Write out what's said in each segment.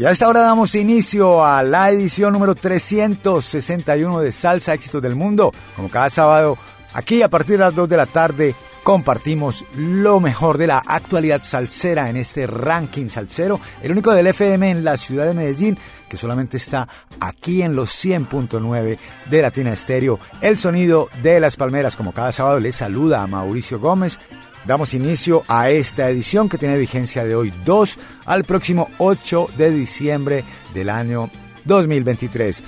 Y a esta hora damos inicio a la edición número 361 de Salsa Éxitos del Mundo. Como cada sábado, aquí a partir de las 2 de la tarde compartimos lo mejor de la actualidad salsera en este ranking salsero, el único del FM en la ciudad de Medellín, que solamente está aquí en los 100.9 de Latina Estéreo. El sonido de las palmeras, como cada sábado, les saluda a Mauricio Gómez Damos inicio a esta edición que tiene vigencia de hoy 2 al próximo 8 de diciembre del año 2023.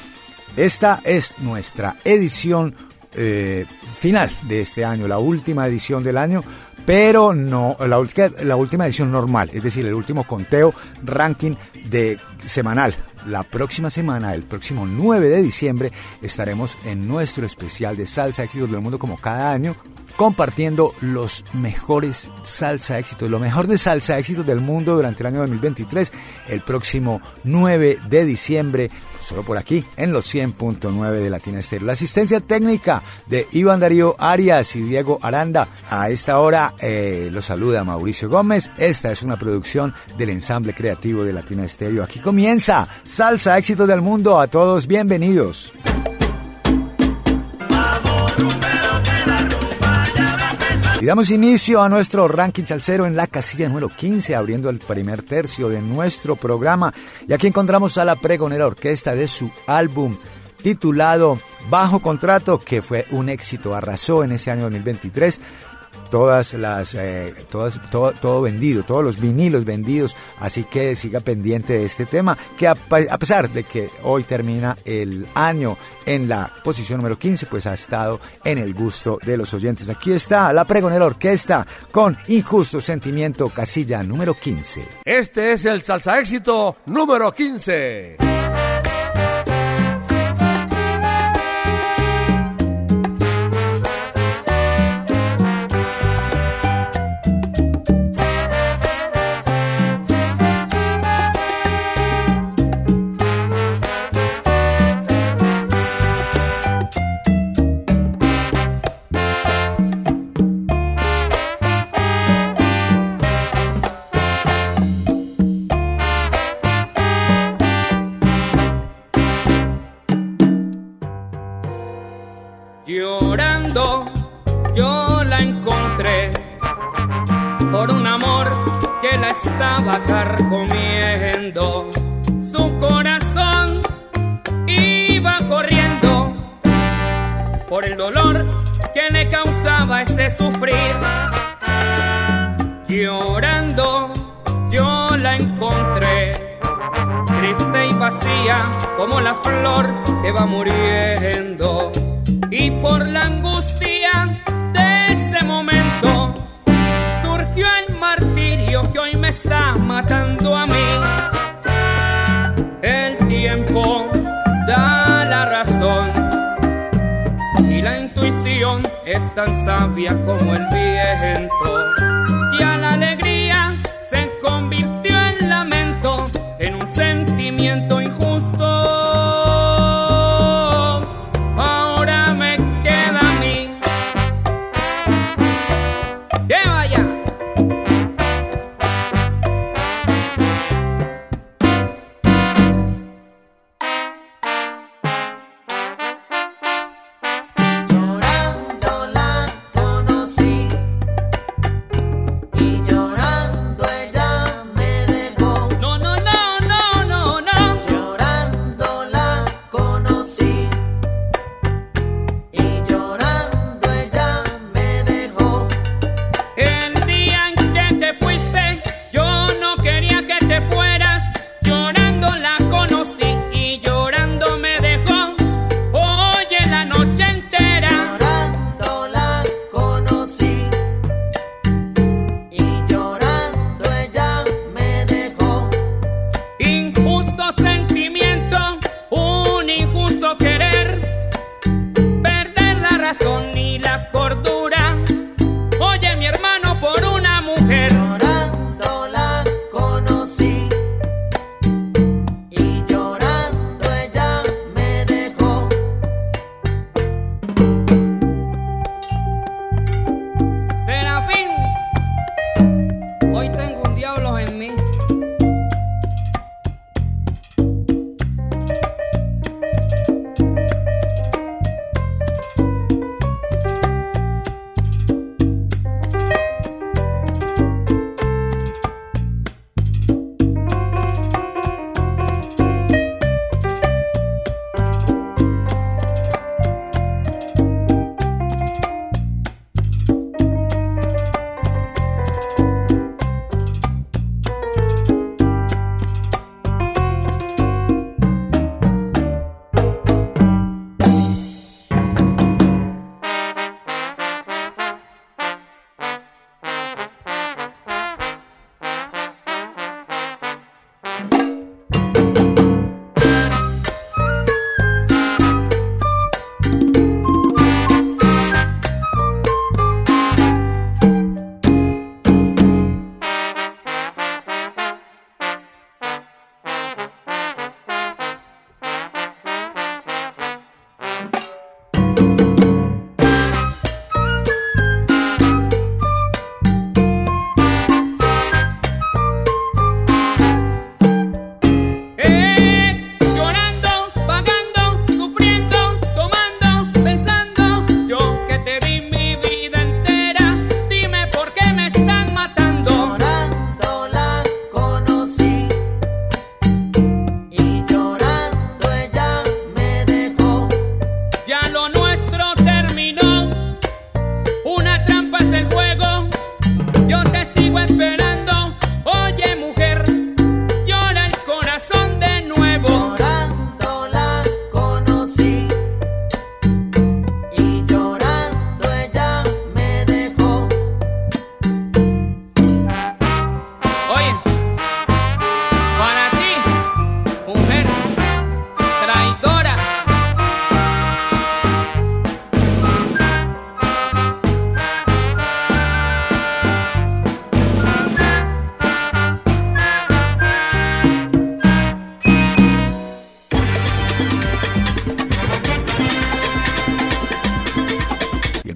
Esta es nuestra edición eh, final de este año, la última edición del año, pero no la, la última edición normal, es decir, el último conteo ranking de semanal. La próxima semana, el próximo 9 de diciembre, estaremos en nuestro especial de salsa éxitos del mundo como cada año compartiendo los mejores salsa éxitos, lo mejor de salsa éxitos del mundo durante el año 2023, el próximo 9 de diciembre, solo por aquí, en los 100.9 de Latina Estéreo. La asistencia técnica de Iván Darío Arias y Diego Aranda. A esta hora eh, los saluda Mauricio Gómez. Esta es una producción del ensamble creativo de Latina Estéreo. Aquí comienza Salsa Éxitos del Mundo. A todos, bienvenidos. Y damos inicio a nuestro ranking salsero en la casilla número 15, abriendo el primer tercio de nuestro programa. Y aquí encontramos a la pregonera orquesta de su álbum titulado Bajo Contrato, que fue un éxito, arrasó en este año 2023 todas las, eh, todas, todo, todo, vendido, todos los vinilos vendidos, así que siga pendiente de este tema, que a, pesar de que hoy termina el año en la posición número 15, pues ha estado en el gusto de los oyentes. Aquí está la pregonera orquesta con Injusto Sentimiento, casilla número 15. Este es el salsa éxito número 15. Carcomiendo. Su corazón iba corriendo por el dolor que le causaba ese sufrir. Llorando yo la encontré, triste y vacía como la flor que va muriendo. Y por la angustia de ese momento surgió el martirio que hoy me está matando a mí. El tiempo da la razón y la intuición es tan sabia como el viento.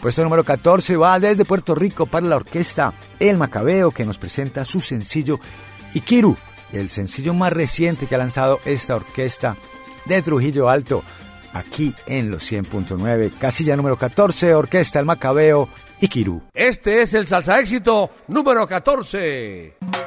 Puesto número 14 va desde Puerto Rico para la orquesta El Macabeo que nos presenta su sencillo Ikiru, el sencillo más reciente que ha lanzado esta orquesta de Trujillo Alto aquí en los 100.9, casilla número 14, Orquesta El Macabeo Ikiru. Este es el salsa éxito número 14.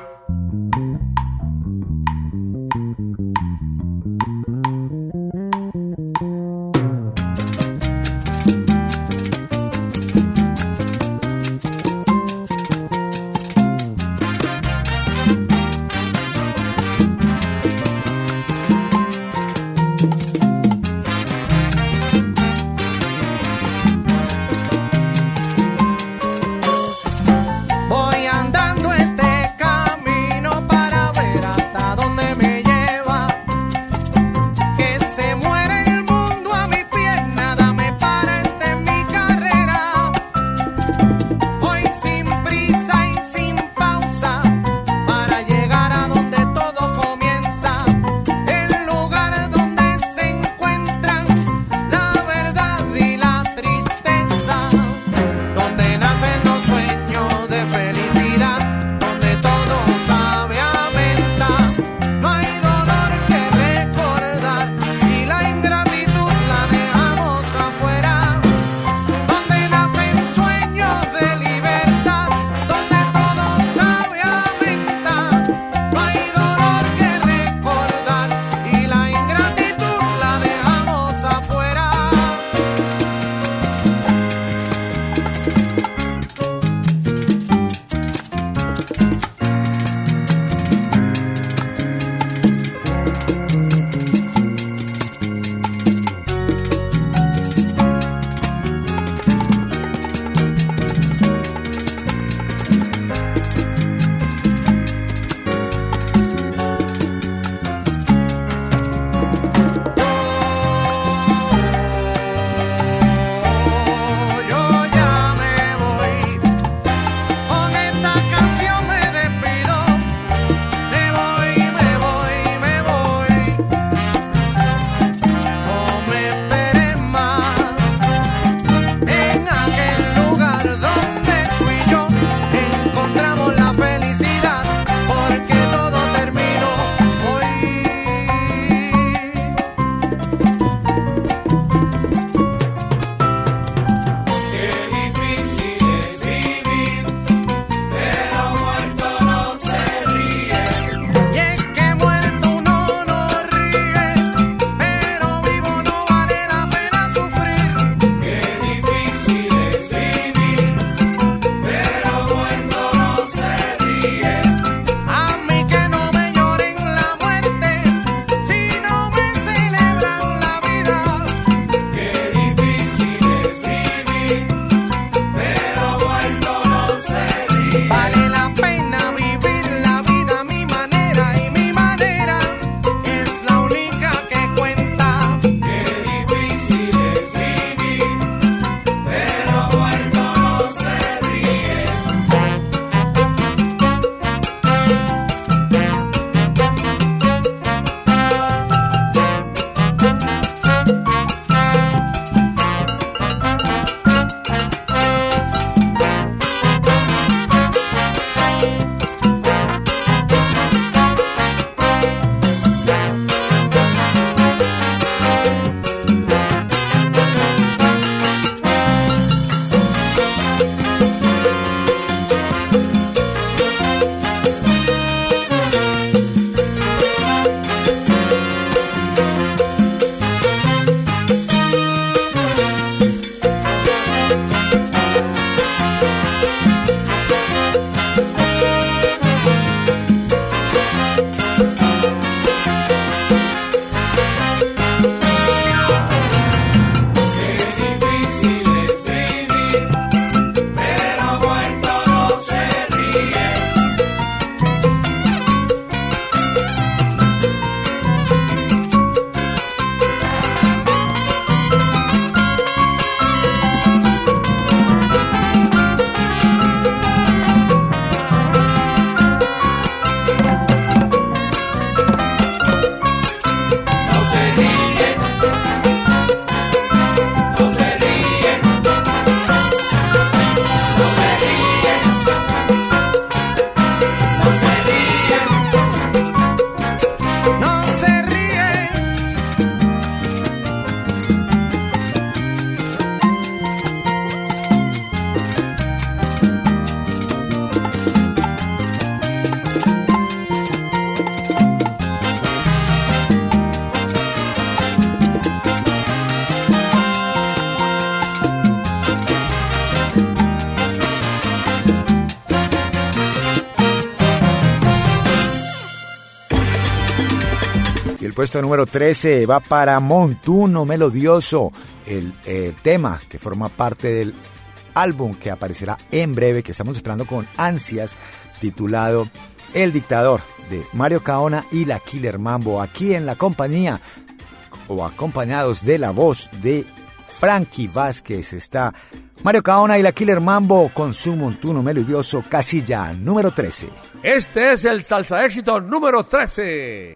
Número 13 va para Montuno Melodioso, el eh, tema que forma parte del álbum que aparecerá en breve, que estamos esperando con ansias, titulado El Dictador, de Mario Caona y la Killer Mambo, aquí en la compañía o acompañados de la voz de Frankie Vázquez. Está Mario Caona y la Killer Mambo con su montuno melodioso casilla número 13. Este es el salsa éxito número 13.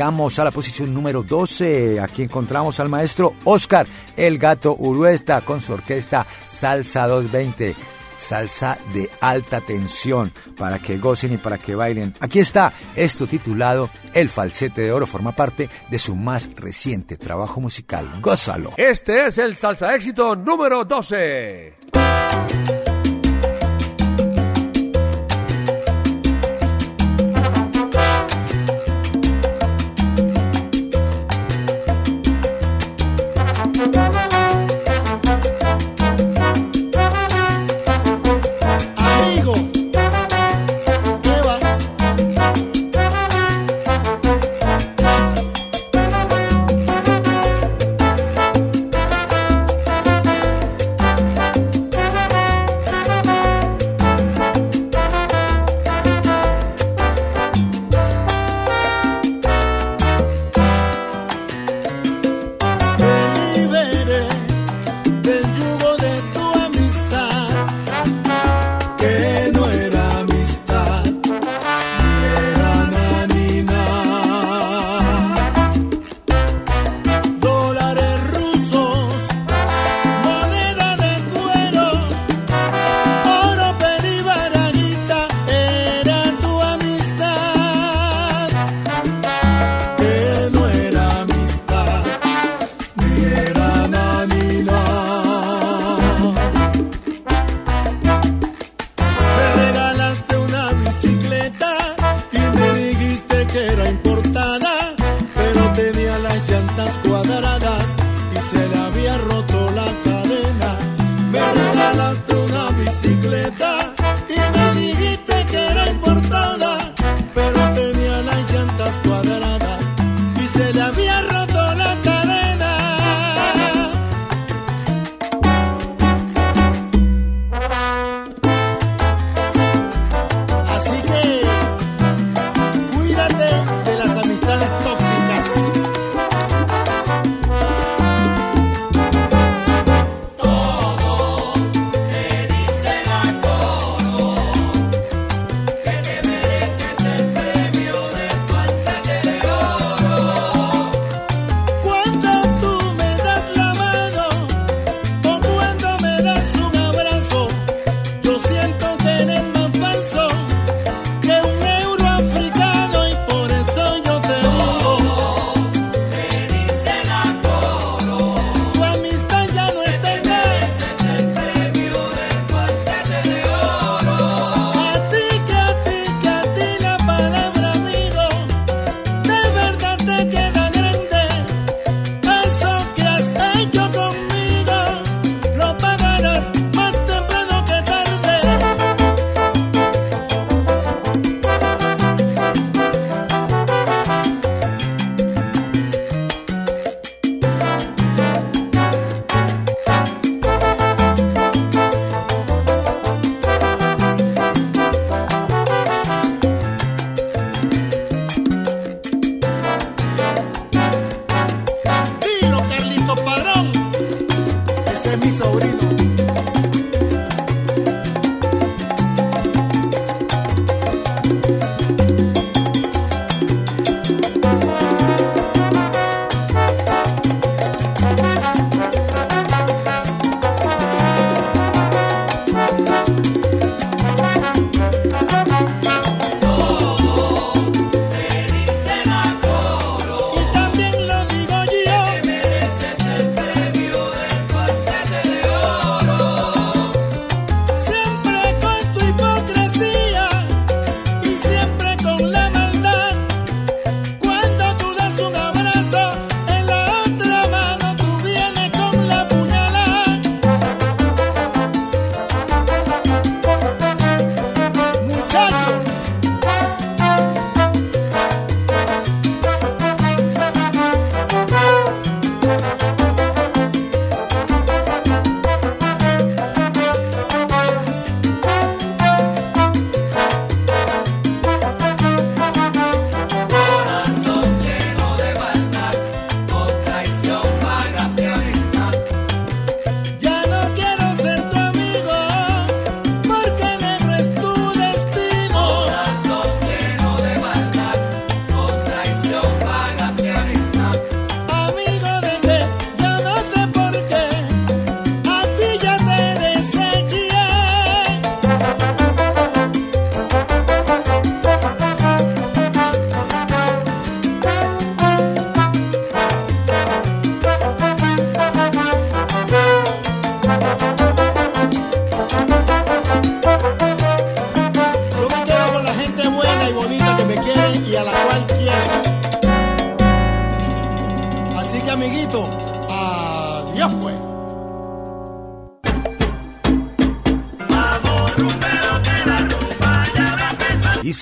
Llegamos a la posición número 12. Aquí encontramos al maestro Oscar El Gato Urueta con su orquesta Salsa 220. Salsa de alta tensión para que gocen y para que bailen. Aquí está esto titulado El falsete de oro. Forma parte de su más reciente trabajo musical. Gózalo. Este es el salsa éxito número 12.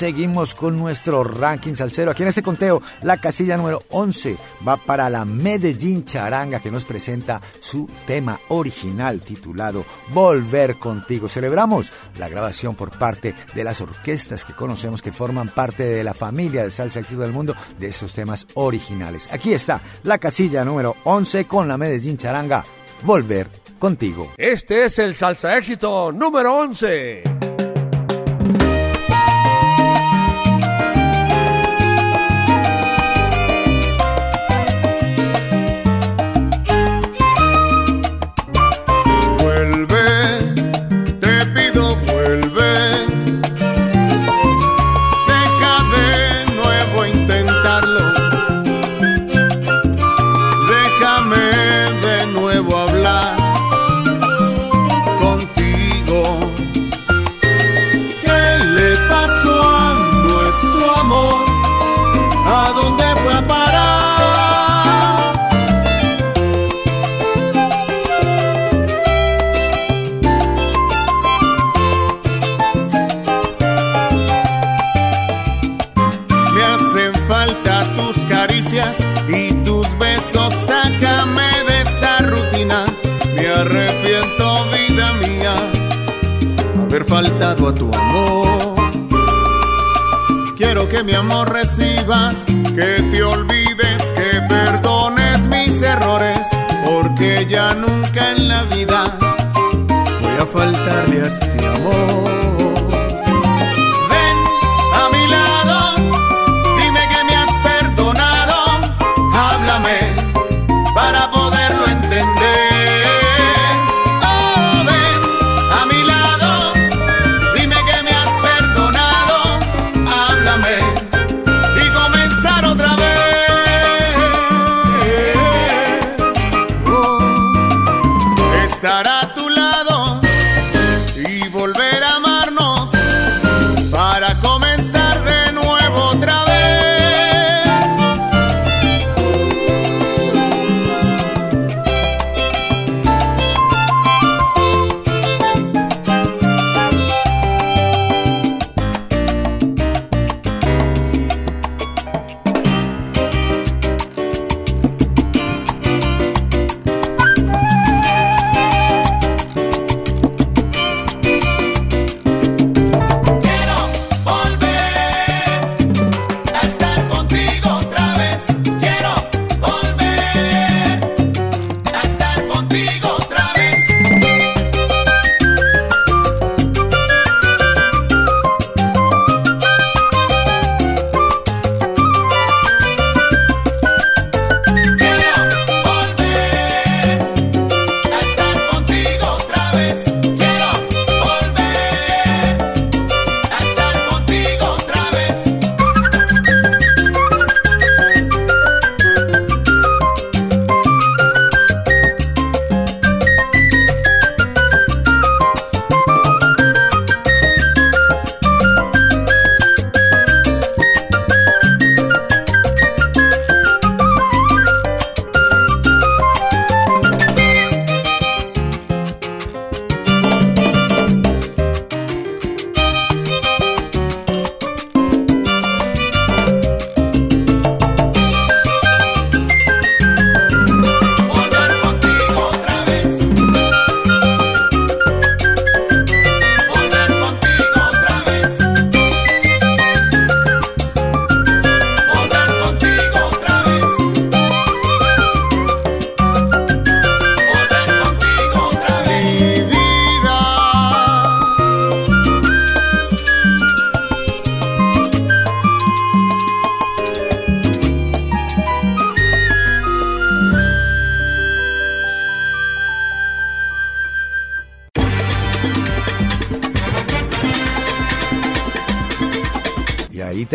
Seguimos con nuestro ranking salsero. Aquí en este conteo, la casilla número 11 va para la Medellín Charanga que nos presenta su tema original titulado Volver contigo. Celebramos la grabación por parte de las orquestas que conocemos que forman parte de la familia de salsa éxito del mundo de estos temas originales. Aquí está la casilla número 11 con la Medellín Charanga Volver contigo. Este es el salsa éxito número 11.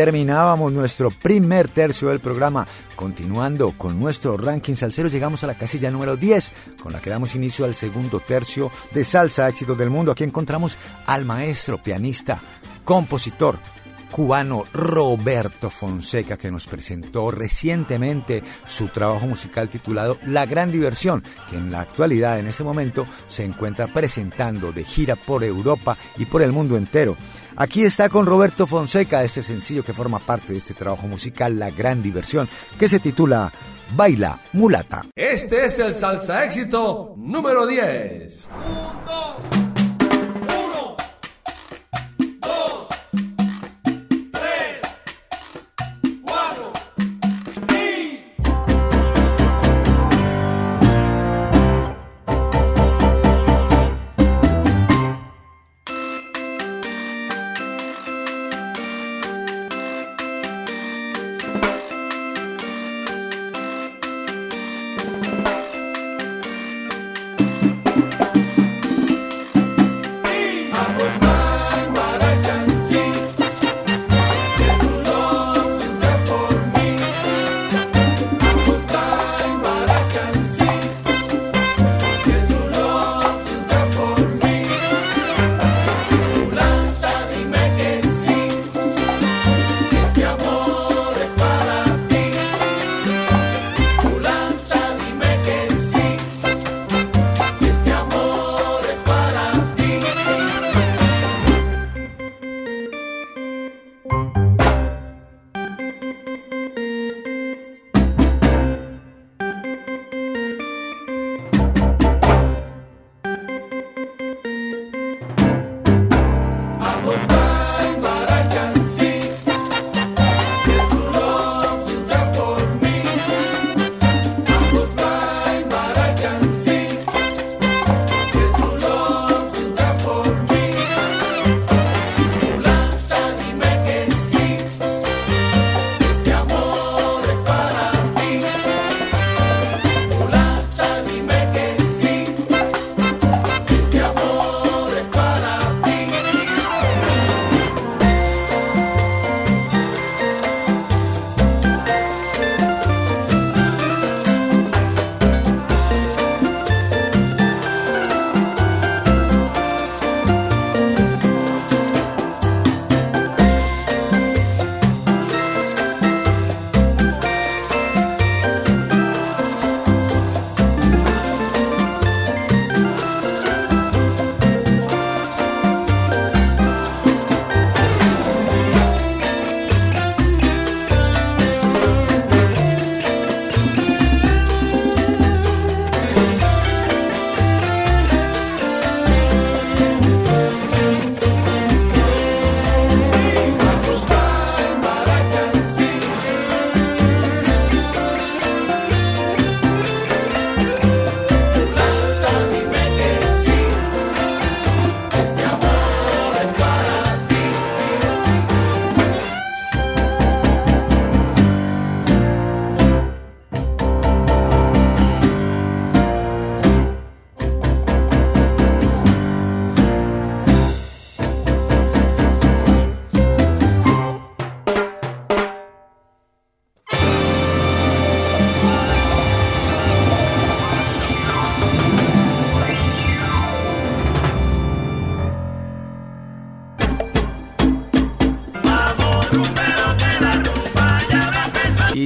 Terminábamos nuestro primer tercio del programa. Continuando con nuestro ranking salsero, llegamos a la casilla número 10, con la que damos inicio al segundo tercio de Salsa Éxitos del Mundo. Aquí encontramos al maestro, pianista, compositor, cubano Roberto Fonseca que nos presentó recientemente su trabajo musical titulado La Gran Diversión, que en la actualidad, en este momento, se encuentra presentando de gira por Europa y por el mundo entero. Aquí está con Roberto Fonseca este sencillo que forma parte de este trabajo musical La Gran Diversión, que se titula Baila Mulata. Este es el salsa éxito número 10.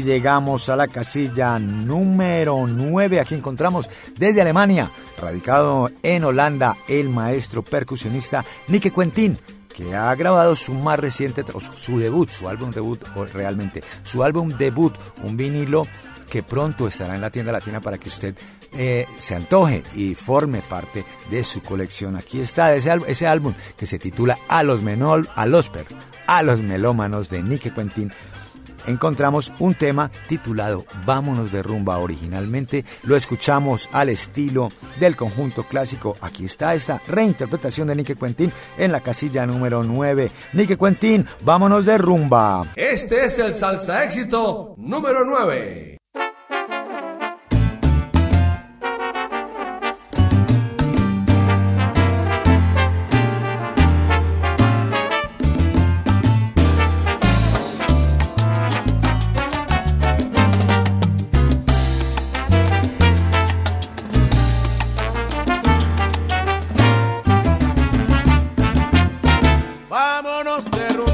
Llegamos a la casilla número 9. Aquí encontramos desde Alemania, radicado en Holanda, el maestro percusionista Nike Quentin, que ha grabado su más reciente, su debut, su álbum debut, realmente, su álbum debut, un vinilo que pronto estará en la tienda latina para que usted eh, se antoje y forme parte de su colección. Aquí está ese, ese álbum que se titula A los menol, a los per, a los melómanos de Nike Quentin encontramos un tema titulado Vámonos de rumba. Originalmente lo escuchamos al estilo del conjunto clásico. Aquí está esta reinterpretación de Nique Quentin en la casilla número 9. Nique Quentin, vámonos de rumba. Este es el salsa éxito número 9. Del cuarto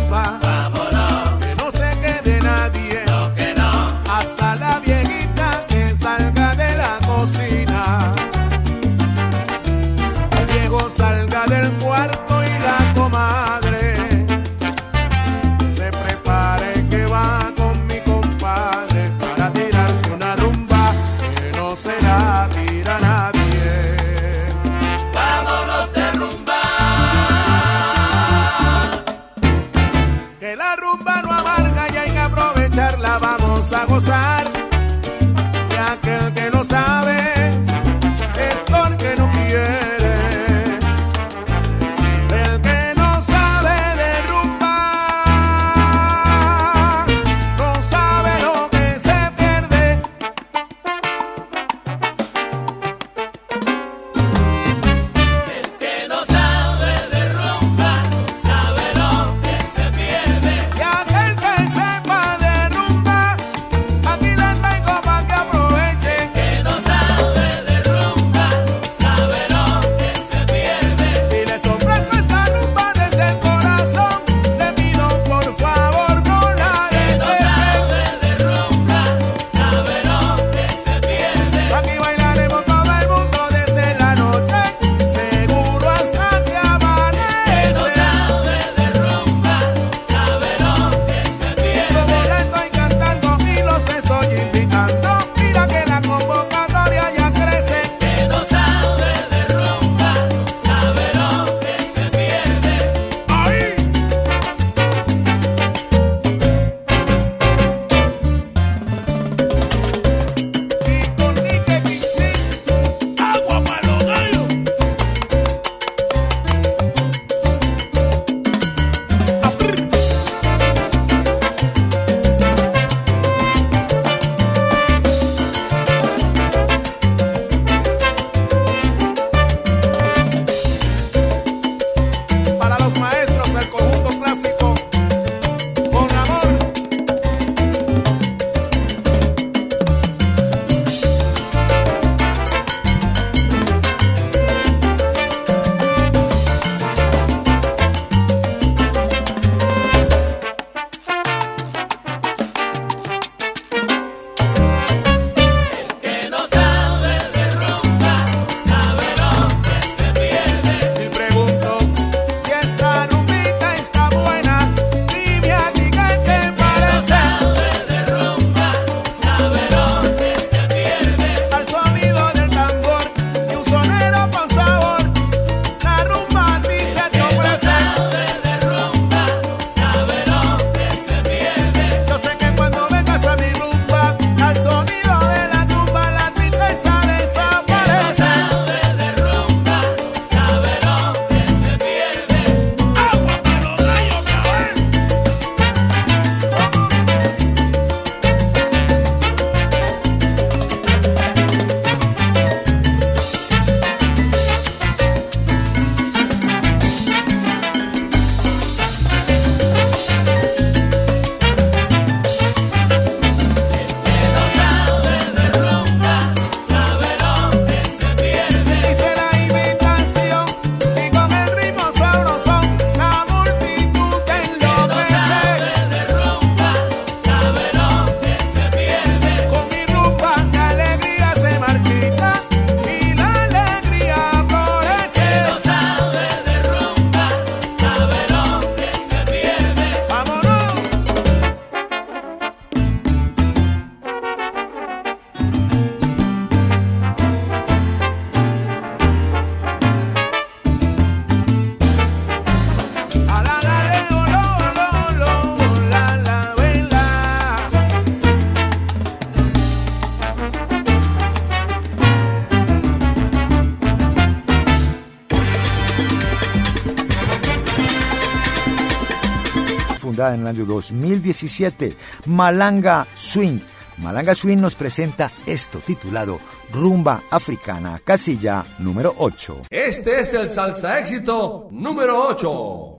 en el año 2017, Malanga Swing. Malanga Swing nos presenta esto titulado Rumba Africana, casilla número 8. Este es el salsa éxito número 8.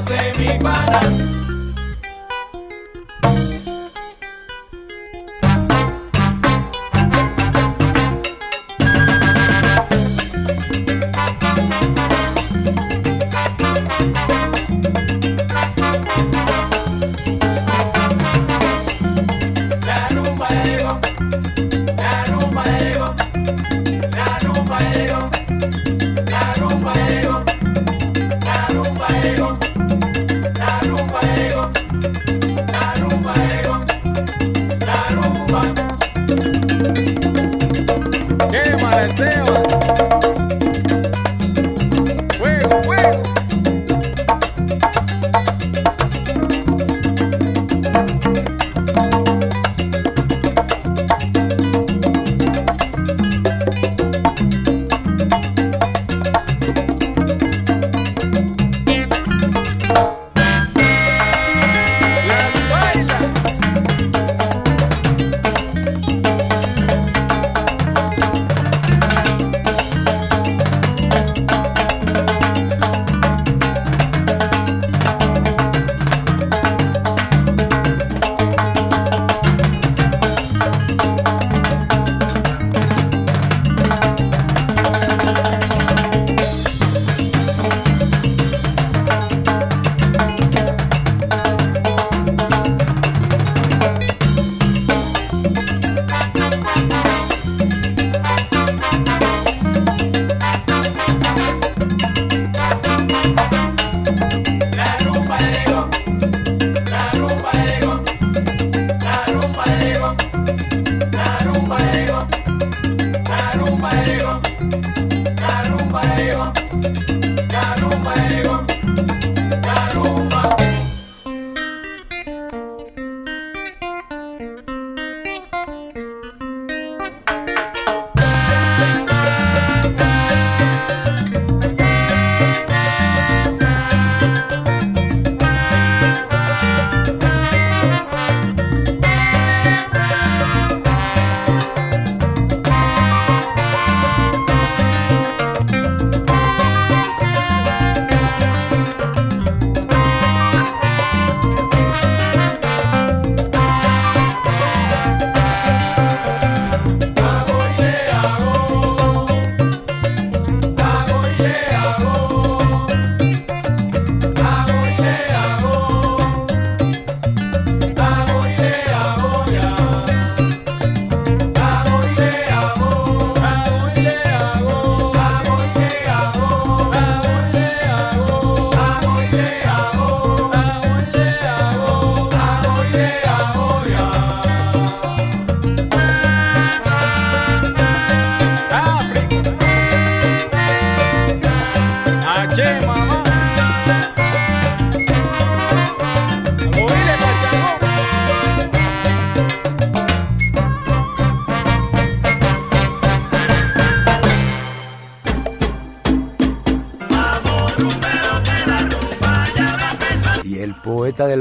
José mi pana.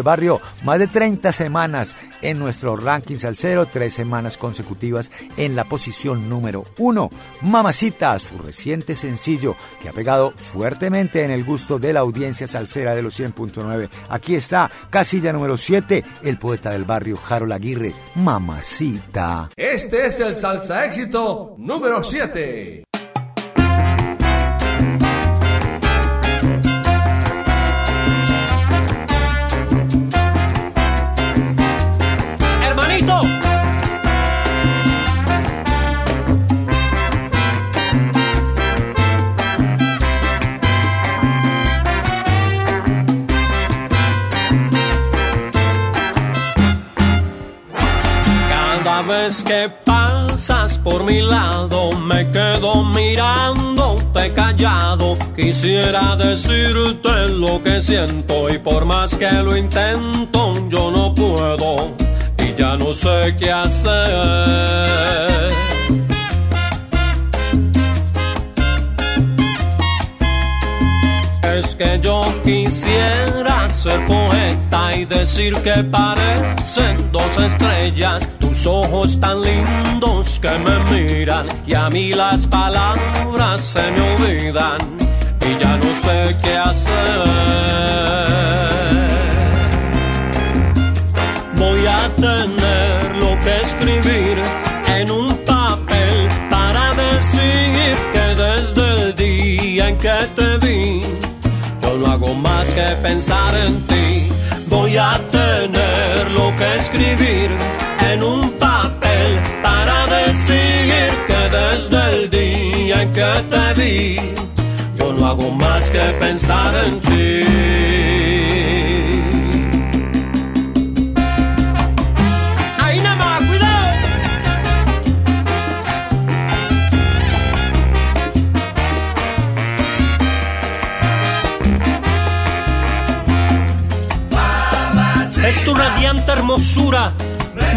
barrio, más de 30 semanas en nuestro ranking salsero, tres semanas consecutivas en la posición número uno. Mamacita, su reciente sencillo que ha pegado fuertemente en el gusto de la audiencia salsera de los 100.9. Aquí está, casilla número 7, el poeta del barrio Harold Aguirre, Mamacita. Este es el salsa éxito número 7. vez que pasas por mi lado, me quedo mirándote callado. Quisiera decirte lo que siento y por más que lo intento, yo no puedo y ya no sé qué hacer. Es que yo quisiera ser poeta y decir que parecen dos estrellas tus ojos tan lindos que me miran y a mí las palabras se me olvidan y ya no sé qué hacer. Voy a tener lo que escribir en un papel para decir que desde el día en que te vi, yo no hago más que pensar en ti. Voy a tener lo que escribir en un papel para decir que desde el día en que te vi, yo no hago más que pensar en ti. Ahí nada más, cuidado. Es tu radiante hermosura,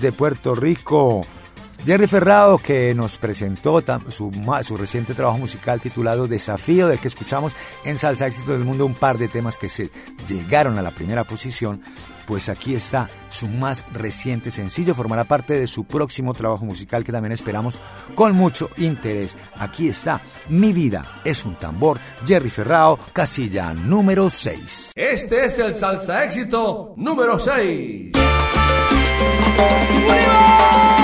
Desde Puerto Rico. Jerry Ferrado que nos presentó su, su reciente trabajo musical titulado Desafío, del que escuchamos en Salsa Éxito del Mundo un par de temas que se llegaron a la primera posición. Pues aquí está su más reciente sencillo, formará parte de su próximo trabajo musical que también esperamos con mucho interés. Aquí está Mi vida es un tambor, Jerry Ferrao, casilla número 6. Este es el salsa éxito número 6. What do you want?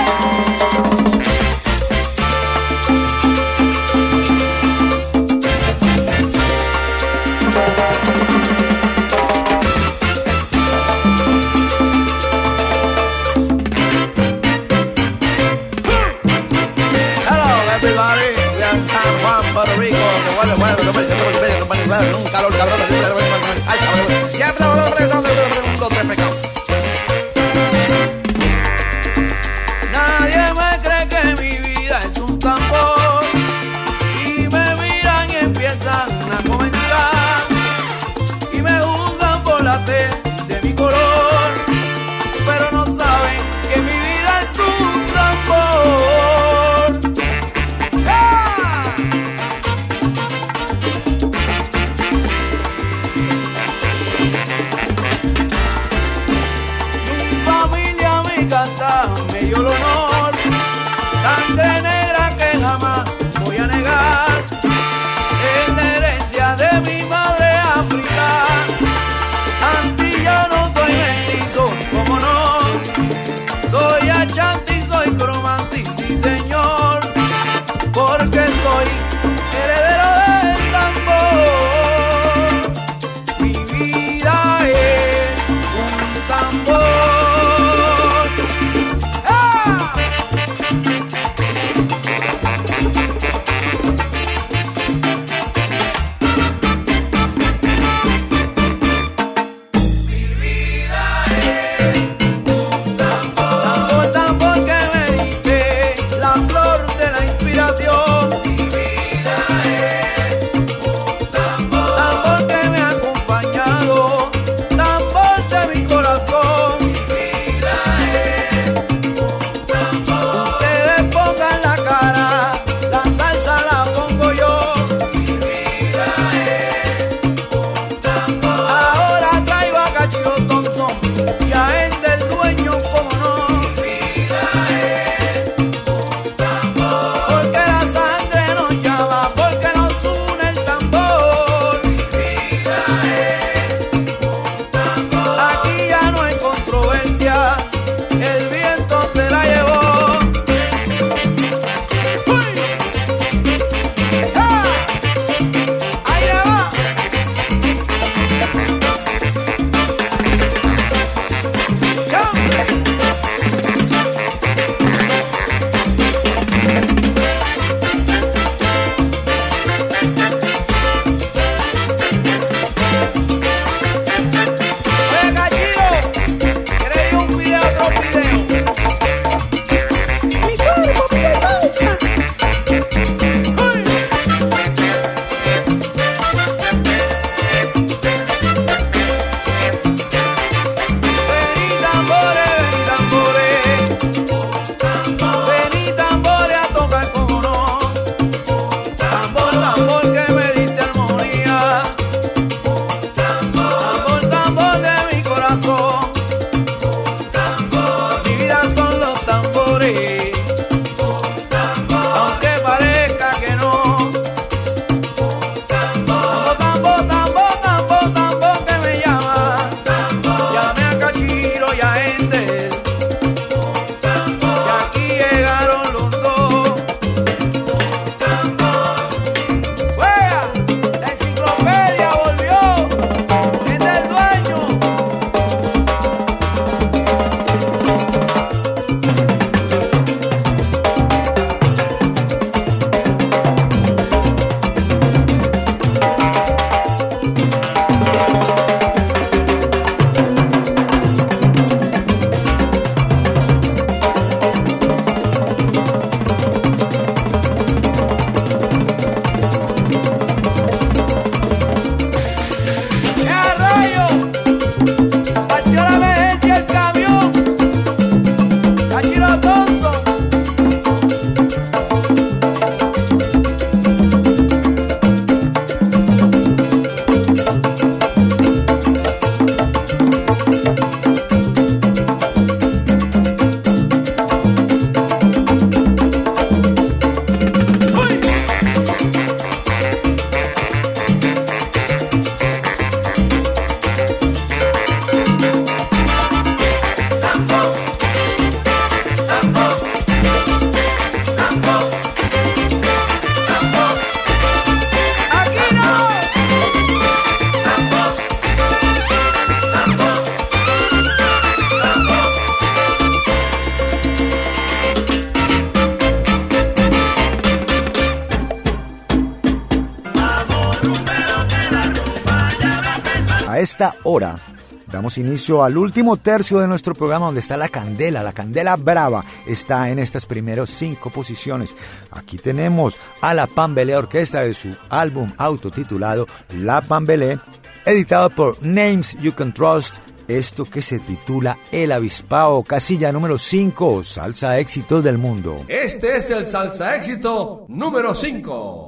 inicio al último tercio de nuestro programa donde está la candela, la candela brava está en estas primeras cinco posiciones. Aquí tenemos a la Pambelé Orquesta de su álbum autotitulado La Pambelé, editado por Names You Can Trust, esto que se titula El Avispao, casilla número 5, salsa éxitos del mundo. Este es el salsa éxito número 5.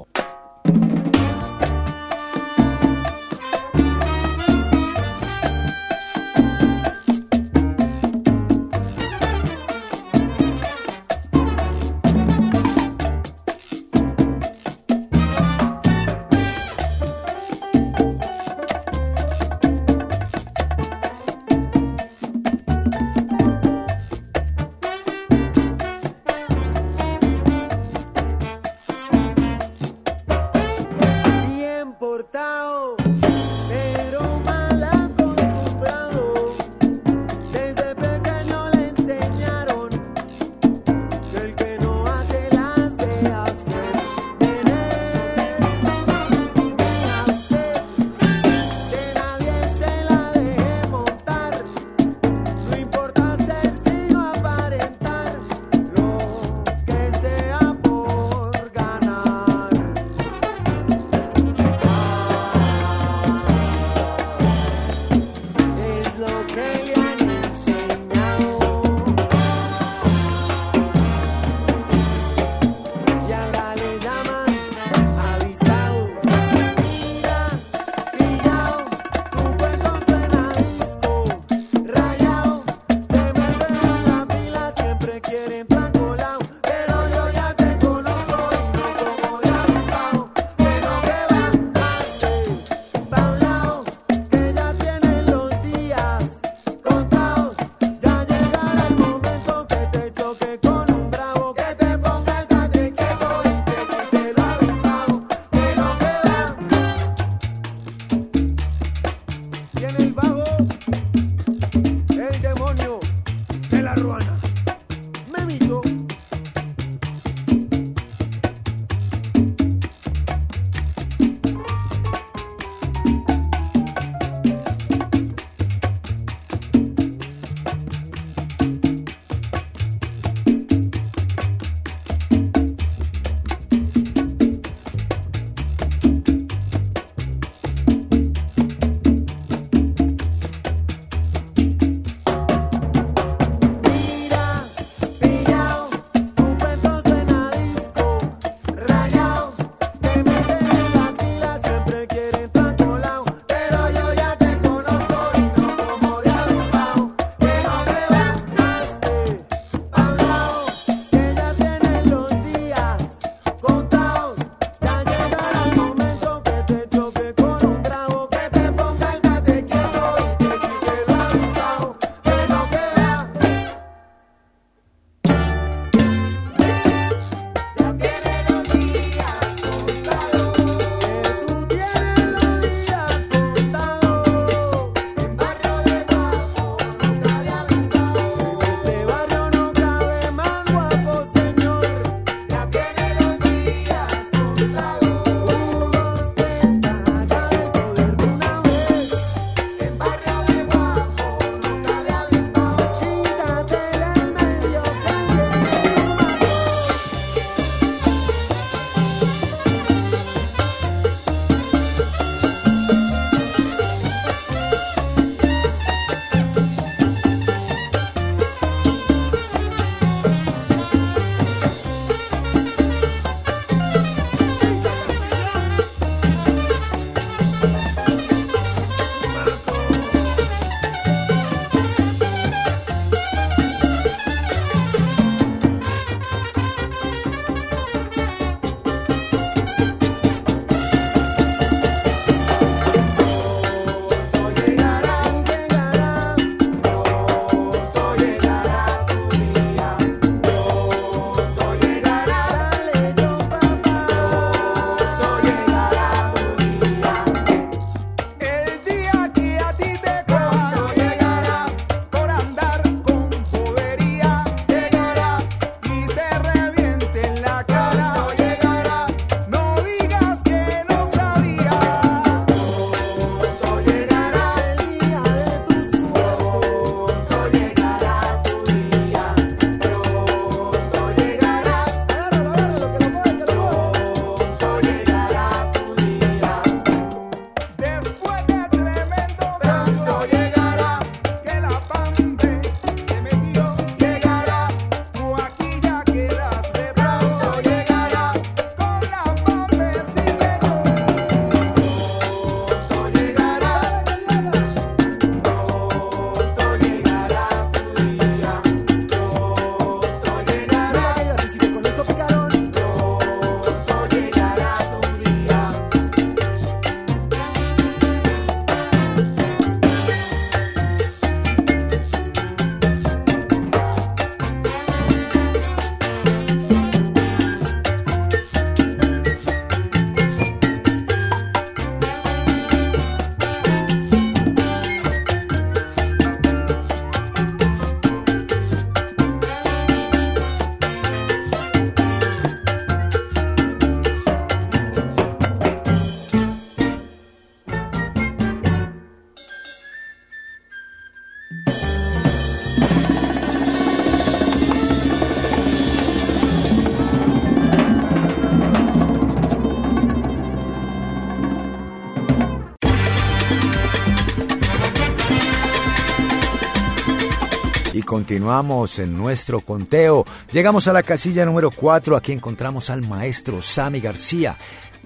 Continuamos en nuestro conteo. Llegamos a la casilla número 4. Aquí encontramos al maestro Sammy García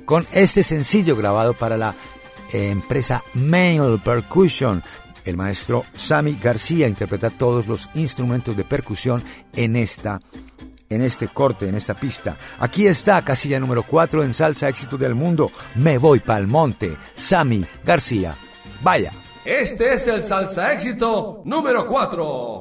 con este sencillo grabado para la empresa Mail Percussion. El maestro Sammy García interpreta todos los instrumentos de percusión en esta en este corte, en esta pista. Aquí está, casilla número 4 en Salsa Éxito del Mundo. Me voy pa'l monte. Sammy García. Vaya. Este es el salsa éxito número 4.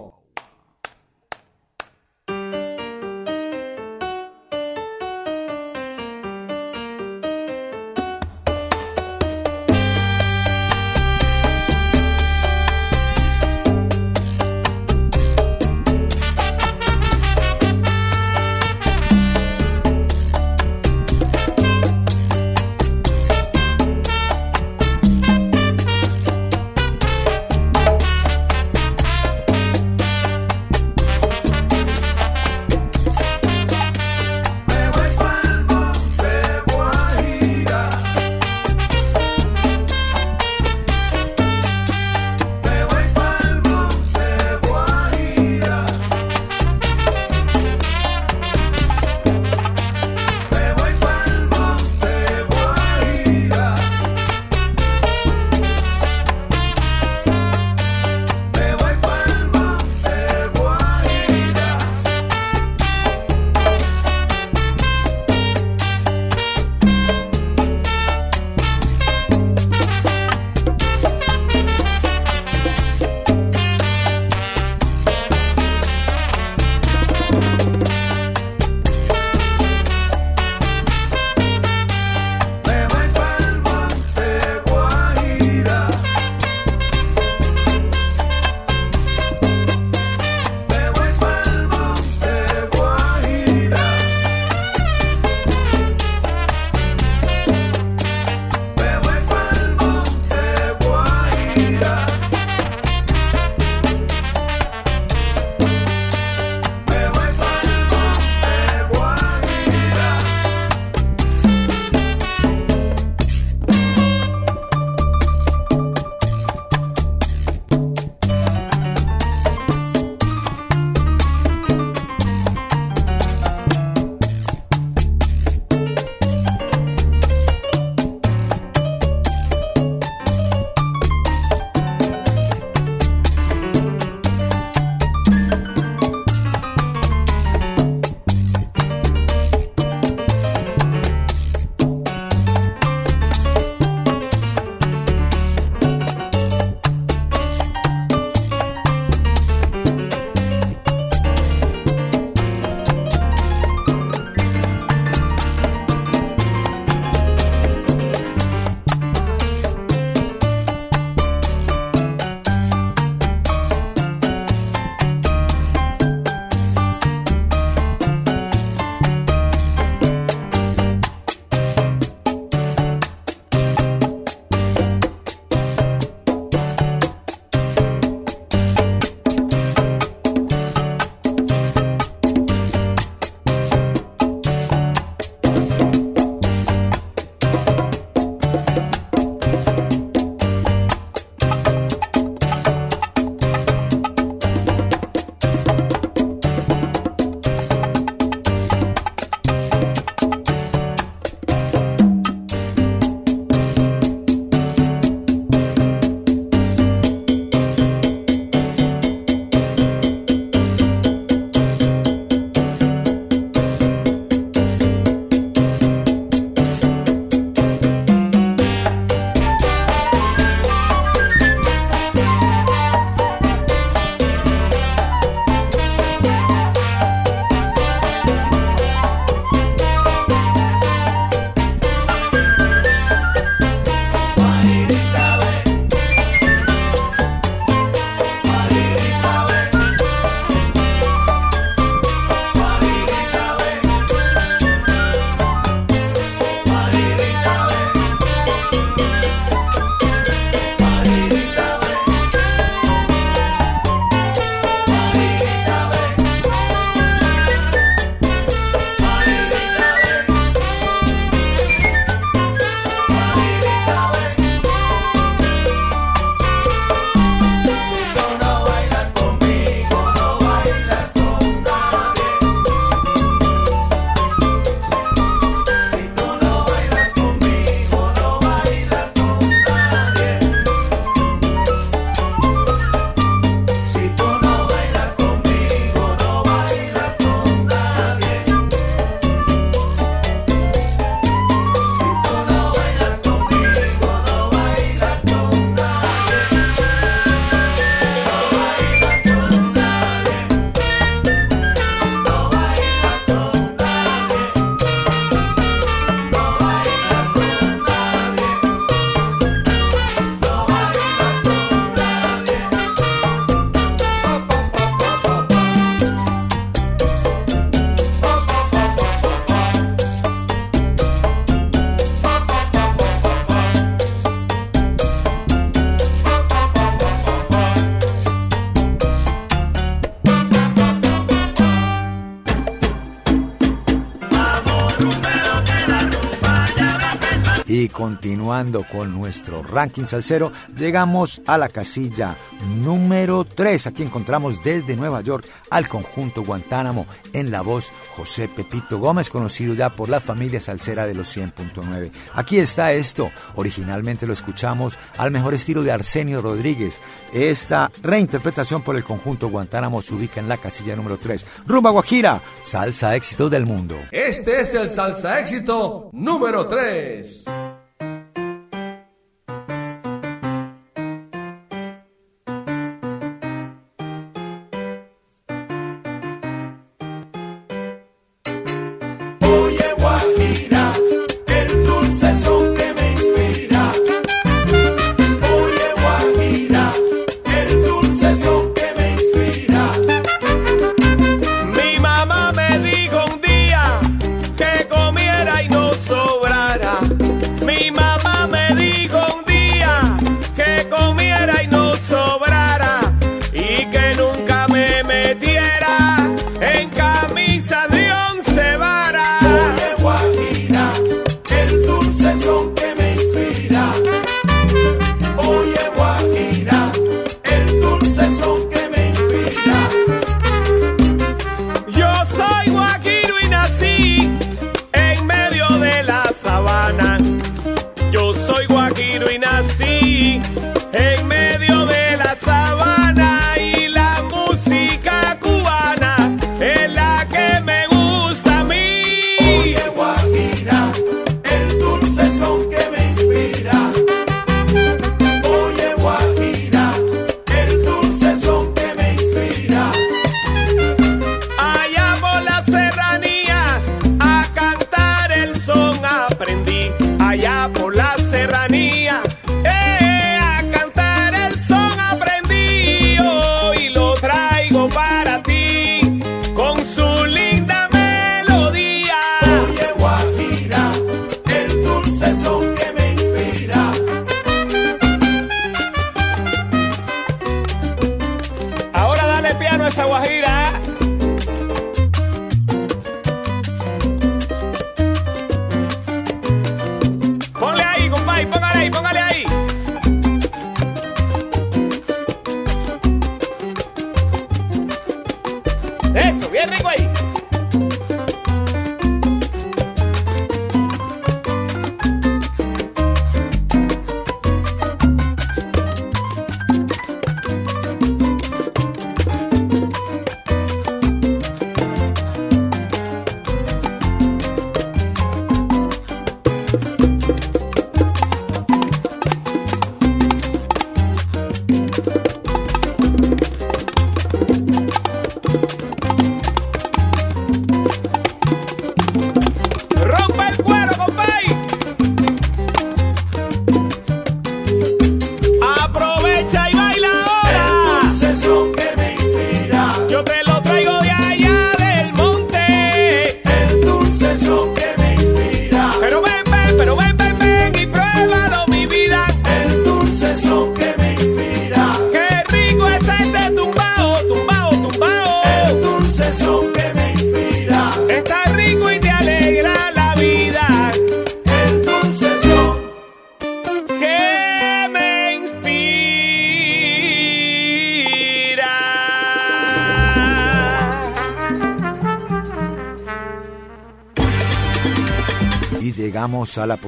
con nuestro ranking salsero, llegamos a la casilla número 3. Aquí encontramos desde Nueva York al conjunto Guantánamo en la voz José Pepito Gómez, conocido ya por la familia salsera de los 100.9. Aquí está esto. Originalmente lo escuchamos al mejor estilo de Arsenio Rodríguez. Esta reinterpretación por el conjunto Guantánamo se ubica en la casilla número 3. Rumba Guajira, salsa éxito del mundo. Este es el salsa éxito número 3.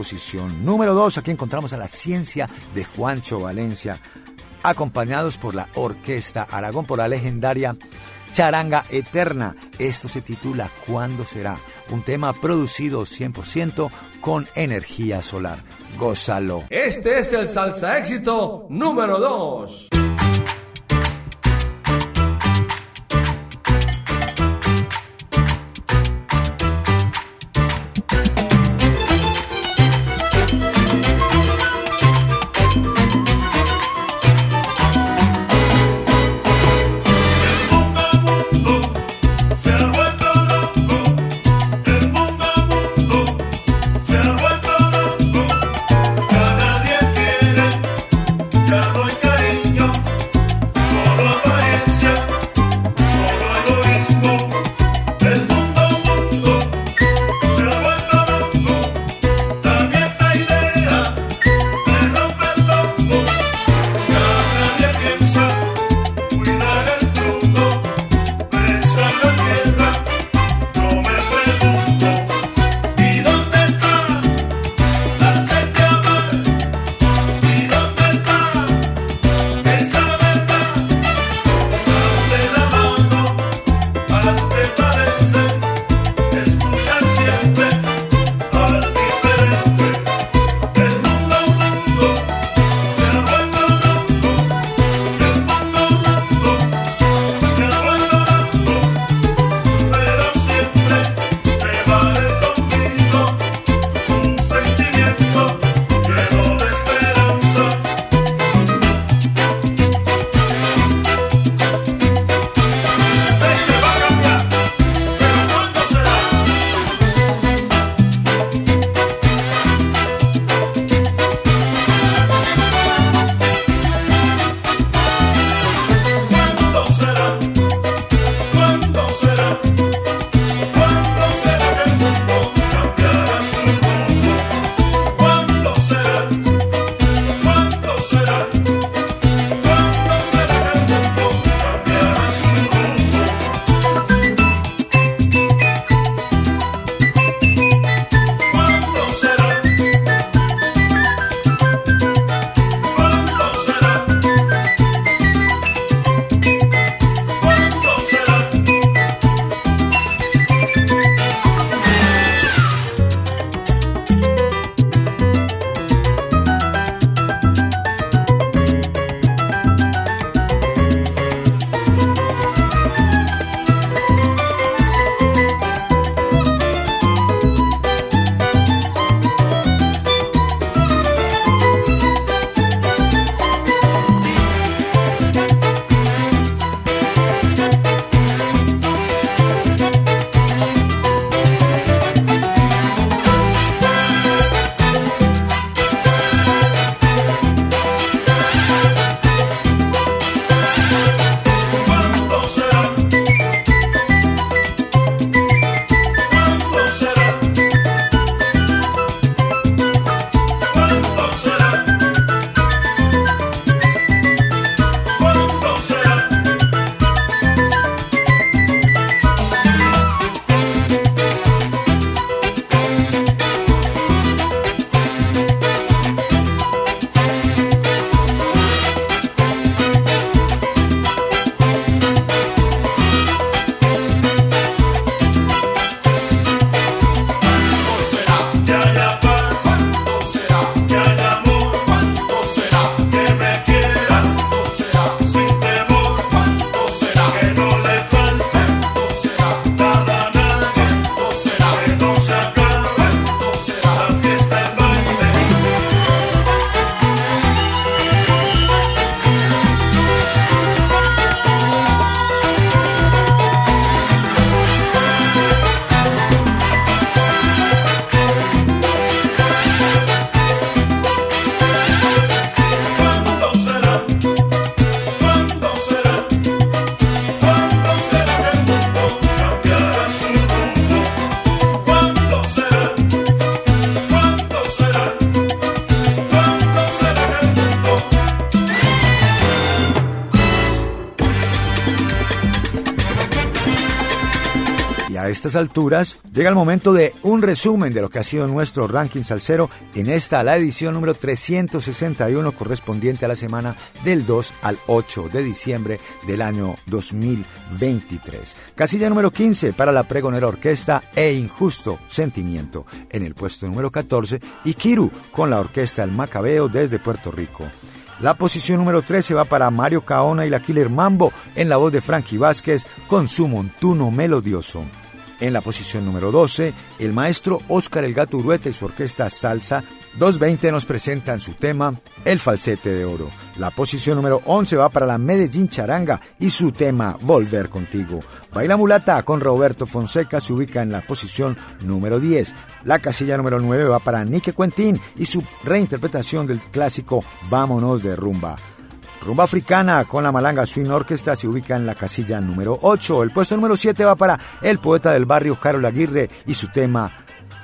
posición número 2. Aquí encontramos a la ciencia de Juancho Valencia, acompañados por la Orquesta Aragón, por la legendaria Charanga Eterna. Esto se titula ¿Cuándo será? Un tema producido 100% con energía solar. Gózalo. Este es el salsa éxito número 2. Alturas llega el momento de un resumen de lo que ha sido nuestro ranking salsero en esta, la edición número 361 correspondiente a la semana del 2 al 8 de diciembre del año 2023. Casilla número 15 para la pregonera orquesta e Injusto Sentimiento. En el puesto número 14, Ikiru con la orquesta El Macabeo desde Puerto Rico. La posición número 13 va para Mario Caona y la Killer Mambo en la voz de Frankie Vázquez con su montuno melodioso. En la posición número 12, el maestro Oscar El Gato Urueta y su orquesta Salsa 220 nos presentan su tema El Falsete de Oro. La posición número 11 va para la Medellín Charanga y su tema Volver Contigo. Baila Mulata con Roberto Fonseca se ubica en la posición número 10. La casilla número 9 va para Nike Quentin y su reinterpretación del clásico Vámonos de Rumba. Rumba Africana con la Malanga Swing Orchestra se ubica en la casilla número 8. El puesto número 7 va para el poeta del barrio Harold Aguirre y su tema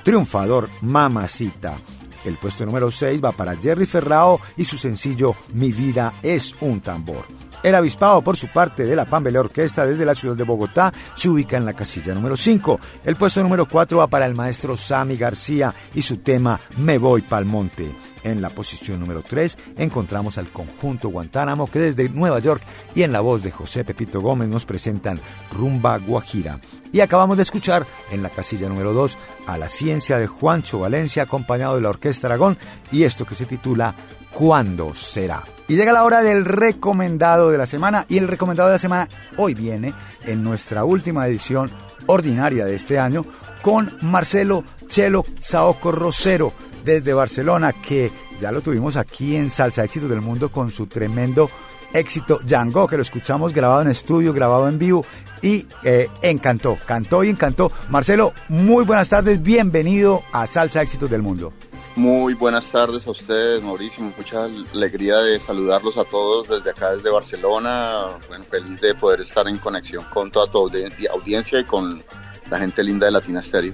Triunfador Mamacita. El puesto número 6 va para Jerry Ferrao y su sencillo Mi vida es un tambor. El avispado, por su parte, de la Pambelea Orquesta desde la ciudad de Bogotá, se ubica en la casilla número 5. El puesto número 4 va para el maestro Sammy García y su tema Me voy pa'l monte. En la posición número 3 encontramos al conjunto Guantánamo que desde Nueva York y en la voz de José Pepito Gómez nos presentan Rumba Guajira. Y acabamos de escuchar en la casilla número 2 a la ciencia de Juancho Valencia acompañado de la Orquesta Aragón y esto que se titula ¿Cuándo será? Y llega la hora del recomendado de la semana y el recomendado de la semana hoy viene en nuestra última edición ordinaria de este año con Marcelo Chelo Saoco Rosero desde Barcelona que ya lo tuvimos aquí en Salsa Éxitos del Mundo con su tremendo éxito Django que lo escuchamos grabado en estudio, grabado en vivo y eh, encantó, cantó y encantó. Marcelo, muy buenas tardes, bienvenido a Salsa Éxitos del Mundo. Muy buenas tardes a ustedes, Mauricio. Mucha alegría de saludarlos a todos desde acá, desde Barcelona. Bueno, feliz de poder estar en conexión con toda tu audiencia y con la gente linda de Latina Stereo.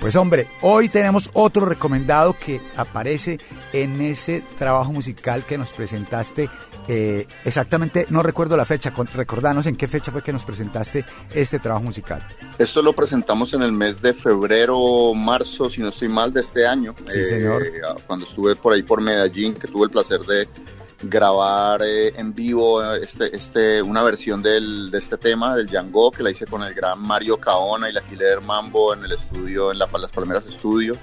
Pues hombre, hoy tenemos otro recomendado que aparece en ese trabajo musical que nos presentaste. Eh, exactamente, no recuerdo la fecha, recordanos en qué fecha fue que nos presentaste este trabajo musical. Esto lo presentamos en el mes de febrero, marzo, si no estoy mal, de este año. Sí, señor. Eh, cuando estuve por ahí por Medellín, que tuve el placer de grabar eh, en vivo este, este, una versión del, de este tema, del Django, que la hice con el gran Mario Caona y la Killer Mambo en el estudio, en la, las Palmeras Estudio.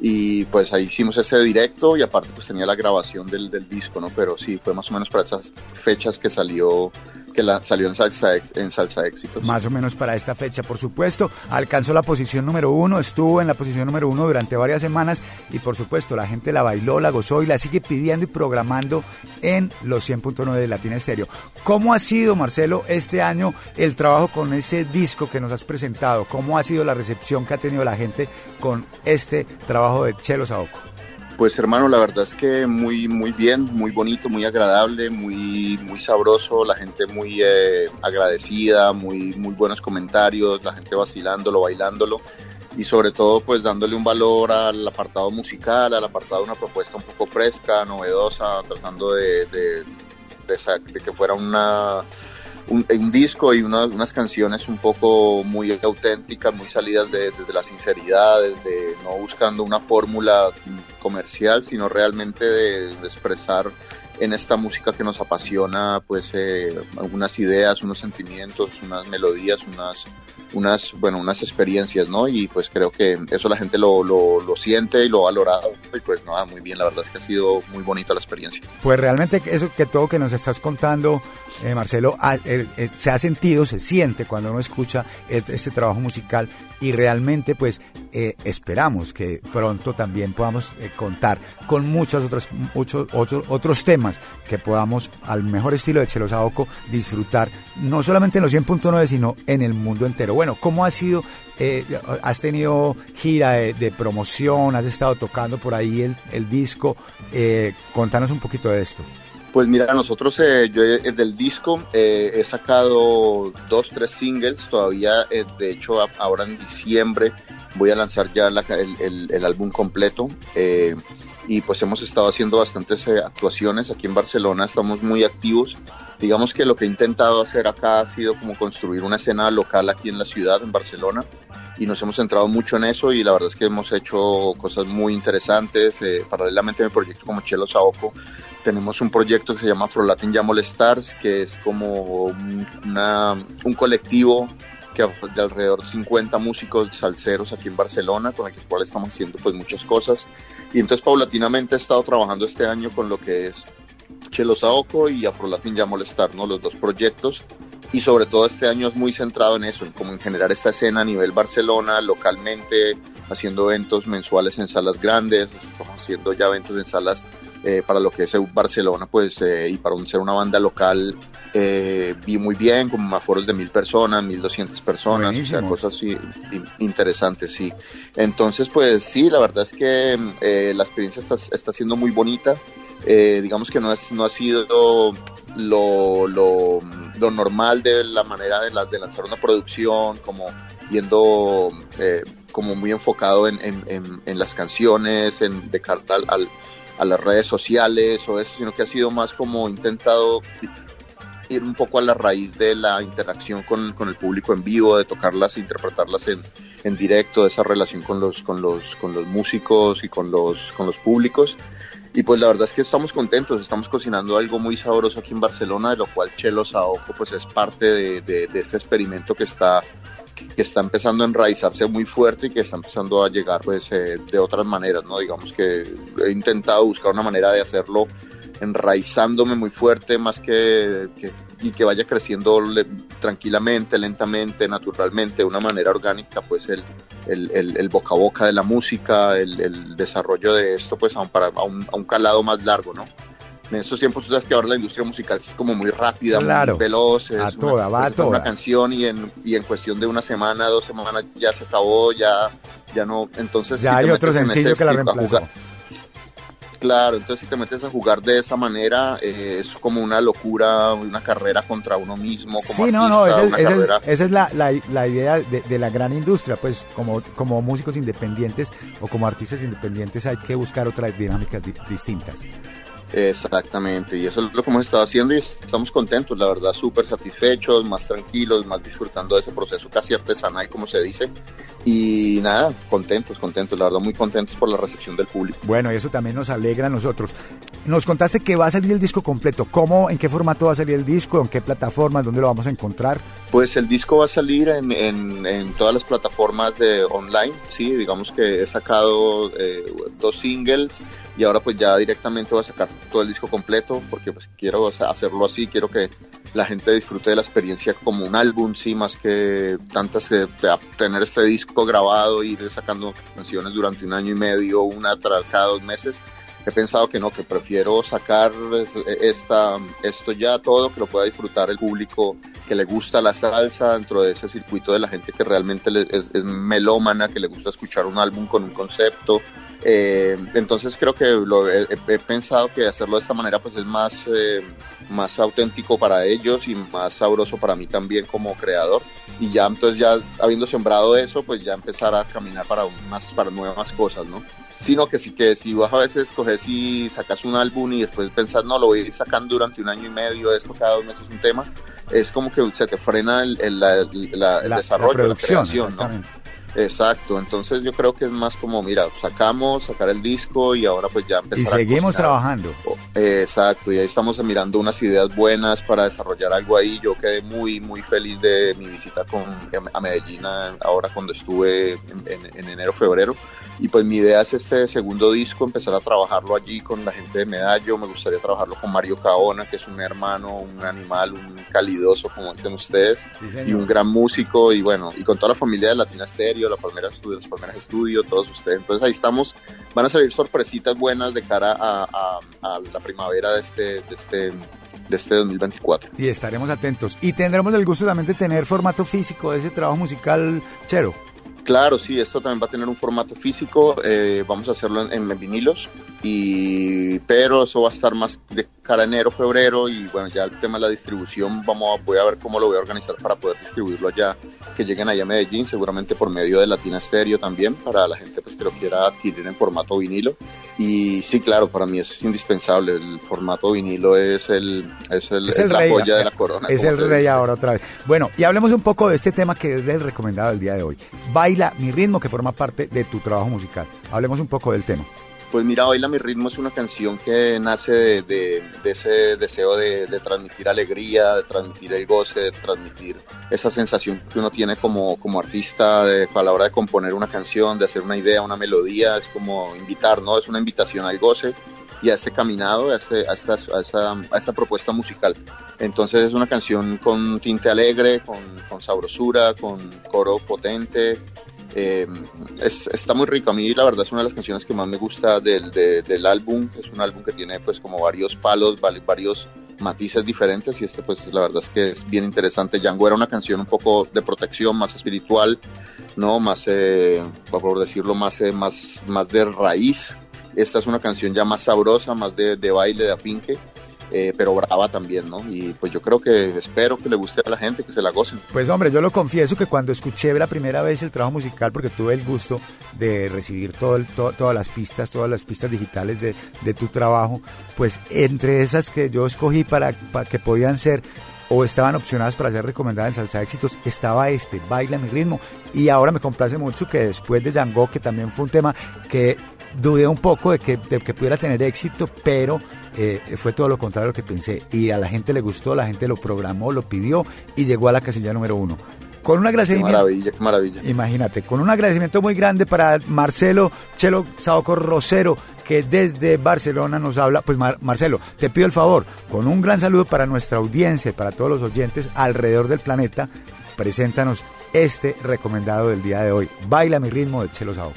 Y pues ahí hicimos ese directo y aparte pues tenía la grabación del, del disco, ¿no? Pero sí, fue más o menos para esas fechas que salió que la, salió en salsa, en salsa éxitos. Más o menos para esta fecha, por supuesto. Alcanzó la posición número uno, estuvo en la posición número uno durante varias semanas y por supuesto la gente la bailó, la gozó y la sigue pidiendo y programando en los 100.9 de Latina Estéreo. ¿Cómo ha sido, Marcelo, este año el trabajo con ese disco que nos has presentado? ¿Cómo ha sido la recepción que ha tenido la gente con este trabajo de Chelo Saoco? Pues hermano, la verdad es que muy muy bien, muy bonito, muy agradable, muy muy sabroso, la gente muy eh, agradecida, muy muy buenos comentarios, la gente vacilándolo, bailándolo y sobre todo pues dándole un valor al apartado musical, al apartado de una propuesta un poco fresca, novedosa, tratando de, de, de, de que fuera una un, un, disco y una, unas canciones un poco muy auténticas, muy salidas desde de, de la sinceridad, de, no buscando una fórmula comercial, sino realmente de, expresar en esta música que nos apasiona, pues eh, unas ideas, unos sentimientos, unas melodías, unas, unas, bueno, unas experiencias, ¿no? Y pues creo que eso la gente lo, lo, lo, siente y lo ha valorado. Y pues nada, muy bien, la verdad es que ha sido muy bonita la experiencia. Pues realmente eso que todo que nos estás contando, eh, Marcelo, a, eh, eh, se ha sentido, se siente cuando uno escucha este trabajo musical y realmente pues esperamos que pronto también podamos contar con muchos otros, muchos otros, otros temas que podamos al mejor estilo de Chelo Saoco disfrutar no solamente en los 100.9 sino en el mundo entero. Bueno, ¿cómo ha sido? ¿Has tenido gira de, de, promoción? ¿Has estado tocando por ahí el, el disco? contanos un poquito de esto. Pues mira, nosotros eh, yo desde el disco eh, he sacado dos, tres singles, todavía eh, de hecho ahora en diciembre voy a lanzar ya la, el, el, el, álbum completo y pues hemos estado haciendo bastantes actuaciones aquí en Barcelona, estamos muy activos digamos que lo que he intentado hacer acá ha sido como construir una escena local aquí en la ciudad, en Barcelona, y nos hemos centrado mucho en eso y la verdad es que hemos hecho cosas muy interesantes. Eh, paralelamente a mi proyecto como Chelo Saoco, tenemos un proyecto que se llama Afro Latin Jamol Stars, que es como un, una, un colectivo que de alrededor de 50 músicos salseros aquí en Barcelona, con el cual estamos haciendo pues muchas cosas. Y entonces paulatinamente he estado trabajando este año con lo que es Chelo Saoco y Afro Latin Ya Molestar, ¿no? Los dos proyectos. Y sobre todo este año es muy centrado en eso, en como en generar esta escena a nivel Barcelona, localmente, haciendo eventos mensuales en salas grandes, estamos haciendo ya eventos en salas eh, para lo que es Barcelona, pues, eh, y para ser una banda local, eh, vi muy bien, como aforos de mil personas, mil doscientas personas, o sea, cosas así interesantes, sí. Entonces, pues sí, la verdad es que eh, la experiencia está, está siendo muy bonita. Eh, digamos que no, es, no ha sido lo, lo, lo normal de la manera de, la- de lanzar una producción, como yendo eh, como muy enfocado en, en- en- en las canciones, en de cara al, al- a las redes sociales o eso, sino que ha sido más como intentado ir un poco a la raíz de la interacción con, con el público en vivo, de tocarlas e interpretarlas en, en directo, de esa relación con los, con los, con los músicos y con los, con los públicos. Y pues la verdad es que estamos contentos, estamos cocinando algo muy sabroso aquí en Barcelona, de lo cual Chelo Saoco pues es parte de, de- de este experimento que está, que está empezando a enraizarse muy fuerte y que está empezando a llegar pues eh, de otras maneras, ¿no? Digamos que he intentado buscar una manera de hacerlo enraizándome muy fuerte más que, que- y que vaya creciendo le- tranquilamente, lentamente, naturalmente, de una manera orgánica, pues el, el, el- el boca a boca de la música, el, desarrollo de esto, pues a un, para, a un, a un calado más largo, ¿no? En estos tiempos, tú sabes que ahora la industria musical es como muy rápida, Claro. muy veloz, es A una- toda, va a presenta una toda. canción y en, y en cuestión de una semana, dos semanas ya se acabó, ya, ya no, entonces Ya si hay otro sencillo ese que la reemplazó. Claro, entonces si te metes a jugar de esa manera, eh, es como una locura, una carrera contra uno mismo, como Sí, no, no, esa es, una esa es- carrera. esa es la, la- la idea de, de la gran industria, pues como, como músicos independientes o como artistas independientes hay que buscar otras dinámicas di- distintas. Exactamente, y eso es lo que hemos estado haciendo y estamos contentos, la verdad, súper satisfechos, más tranquilos, más disfrutando de ese proceso casi artesanal, como se dice. Y nada, contentos, contentos, la verdad, muy contentos por la recepción del público. Bueno, y eso también nos alegra a nosotros. Nos contaste que va a salir el disco completo. ¿Cómo, en qué formato va a salir el disco? ¿En qué plataformas? ¿Dónde lo vamos a encontrar? Pues el disco va a salir en, en- en todas las plataformas de online, sí, digamos que he sacado eh, dos singles y ahora pues ya directamente voy a sacar todo el disco completo porque pues quiero hacerlo así, quiero que la gente disfrute de la experiencia como un álbum, sí, más que tantas que tener este disco grabado ir sacando canciones durante un año y medio, una tras cada dos meses. He pensado que no, que prefiero sacar es- esta, esto ya todo, que lo pueda disfrutar el público que le gusta la salsa dentro de ese circuito de la gente que realmente es, es melómana, que le gusta escuchar un álbum con un concepto. Eh, entonces creo que lo, he, he pensado que hacerlo de esta manera pues es más, eh, más auténtico para ellos y más sabroso para mí también como creador. Y ya entonces ya habiendo sembrado eso, pues ya empezar a caminar para unas para nuevas cosas, ¿no? Sino que si que si vas a veces coges y sacas un álbum y después pensás, no, lo voy a ir sacando durante un año y medio, esto cada dos meses un tema, es como que se te frena el, el- la- la- el La- desarrollo, la producción, creación, ¿no? Exacto, entonces yo creo que es más como, mira, sacamos, sacar el disco y ahora pues ya Y empezar a seguimos trabajando. Eh, Exacto, y ahí estamos mirando unas ideas buenas para desarrollar algo ahí. Yo quedé muy, muy feliz de mi visita con, a Medellín ahora cuando estuve en, en- en enero, febrero. Y pues mi idea es este segundo disco, empezar a trabajarlo allí con la gente de Medallo. Me gustaría trabajarlo con Mario Caona, que es un hermano, un animal, un calidoso, como dicen ustedes Sí, y un gran músico y bueno, y con toda la familia de Latina Stereo, la Palmera Estudio, los Palmeras Estudio, todos ustedes. Entonces ahí estamos, van a salir sorpresitas buenas de cara a, a- a la primavera de este, de este, de este 2024. Y estaremos atentos. Y tendremos el gusto también de tener formato físico de ese trabajo musical chero. Claro, sí, esto también va a tener un formato físico, eh, vamos a hacerlo en, en vinilos, y pero eso va a estar más de cara a enero, febrero y bueno, ya el tema de la distribución vamos a, voy a ver cómo lo voy a organizar para poder distribuirlo allá, que lleguen allá a Medellín, seguramente por medio de Latina Stereo también, para la gente pues, que lo quiera adquirir en formato vinilo. Y sí, claro, para mí es indispensable, el formato vinilo es el es, el, Es el rey, joya de la corona. Es el rey dice. ahora otra vez. Bueno, y hablemos un poco de este tema que es el recomendado del día de hoy. Baila mi ritmo, que forma parte de tu trabajo musical. Hablemos un poco del tema. Pues mira, Baila mi ritmo es una canción que nace de, ese deseo de, de transmitir alegría, de transmitir el goce, de transmitir esa sensación que uno tiene como, como artista a la hora de componer una canción, de hacer una idea, una melodía, es como invitar, ¿no? Es una invitación al goce y a ese caminado, a, a esta, a, esta propuesta musical. Entonces es una canción con tinte alegre, con, con sabrosura, con coro potente, eh, es- está muy rico. A mí la verdad es una de las canciones que más me gusta del, de- del álbum. Es un álbum que tiene pues como varios palos, vari- varios matices diferentes y este pues la verdad es que es bien interesante. Django era una canción un poco de protección, más espiritual, no más, eh, por decirlo más, eh, más, más de raíz. Esta es una canción ya más sabrosa, más de, de baile, de apinque. eh, pero brava también, ¿no? Y pues yo creo que espero que le guste a la gente, que se la gocen. Pues hombre, yo lo confieso que cuando escuché la primera vez el trabajo musical, porque tuve el gusto de recibir todas las pistas, todas las pistas digitales de, de tu trabajo, pues entre esas que yo escogí para, para que podían ser o estaban opcionadas para ser recomendadas en Salsa Éxitos, estaba este, Baila mi ritmo. Y ahora me complace mucho que después de Django, que también fue un tema que dudé un poco de que, de que pudiera tener éxito, pero eh, fue todo lo contrario a lo que pensé. Y a la gente le gustó, la gente lo programó, lo pidió y llegó a la casilla número uno. Con un Qué agradecimiento. maravilla, qué maravilla. Imagínate, con un agradecimiento muy grande para Marcelo Chelo Saoco Rosero, que desde Barcelona nos habla. Pues Mar- Marcelo, te pido el favor, con un gran saludo para nuestra audiencia para todos los oyentes alrededor del planeta, preséntanos este recomendado del día de hoy. Baila mi ritmo de Chelo Saoco.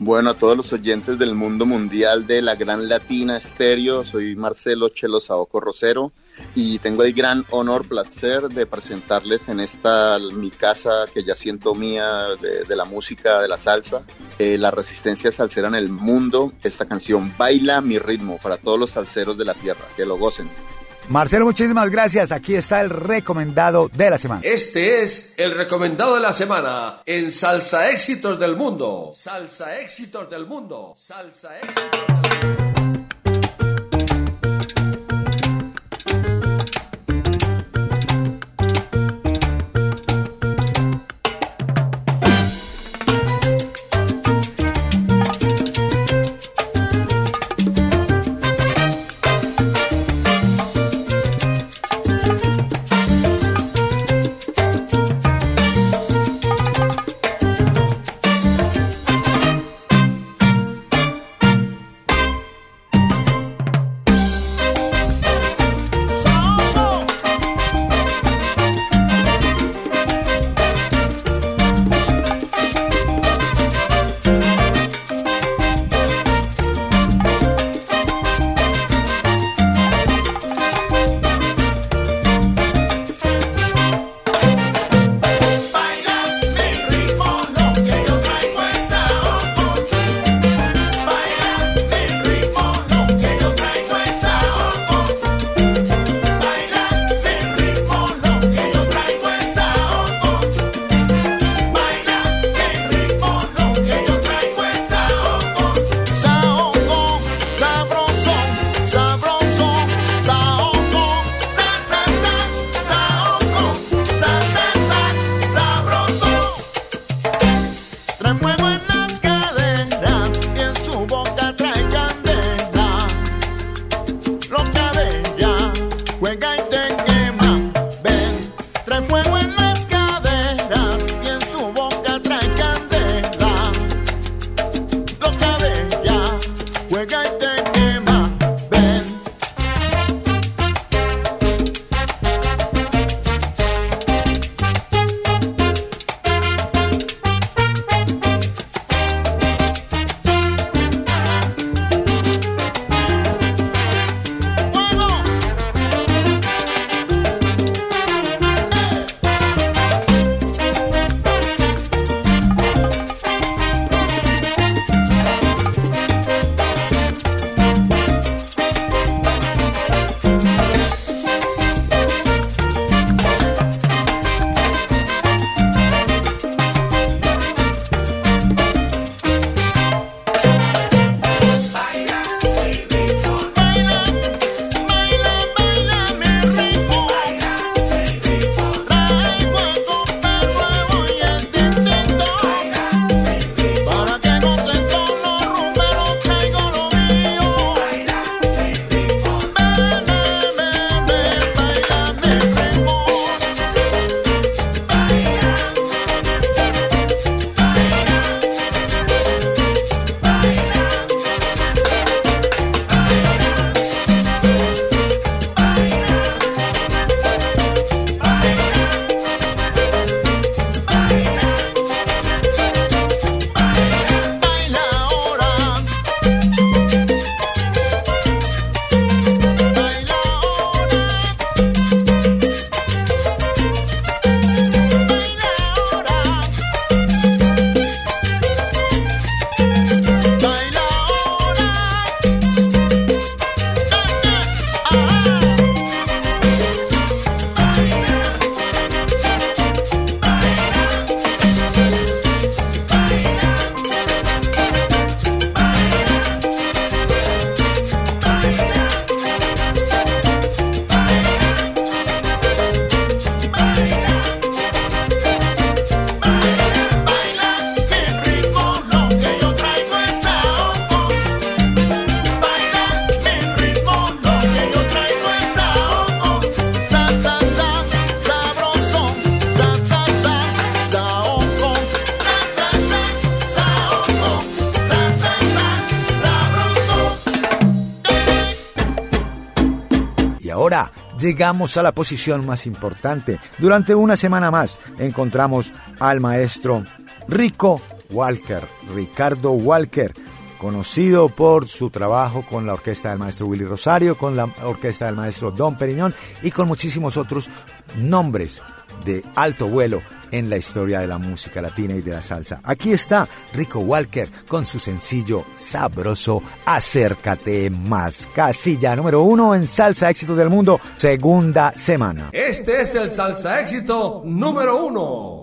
Bueno, a todos los oyentes del mundo mundial de la Gran Latina Estéreo, soy Marcelo Chelo Saoco Rosero y tengo el gran honor, placer de presentarles en esta mi casa que ya siento mía de, la música, de la salsa, eh, la resistencia salsera en el mundo, esta canción Baila mi ritmo para todos los salseros de la tierra, que lo gocen. Marcelo, muchísimas gracias. Aquí está el recomendado de la semana. Este es el recomendado de la semana en Salsa Éxitos del Mundo. Salsa Éxitos del Mundo. Salsa Éxitos del Mundo. Llegamos a la posición más importante. Durante una semana más encontramos al maestro Rico Walker, Ricardo Walker, conocido por su trabajo con la orquesta del maestro Willy Rosario, con la orquesta del maestro Don Periñón y con muchísimos otros nombres de alto vuelo en la historia de la música latina y de la salsa. Aquí está Rico Walker con su sencillo sabroso Acércate más. Casilla número uno en Salsa Éxitos del Mundo, segunda semana. Este es el salsa éxito número uno.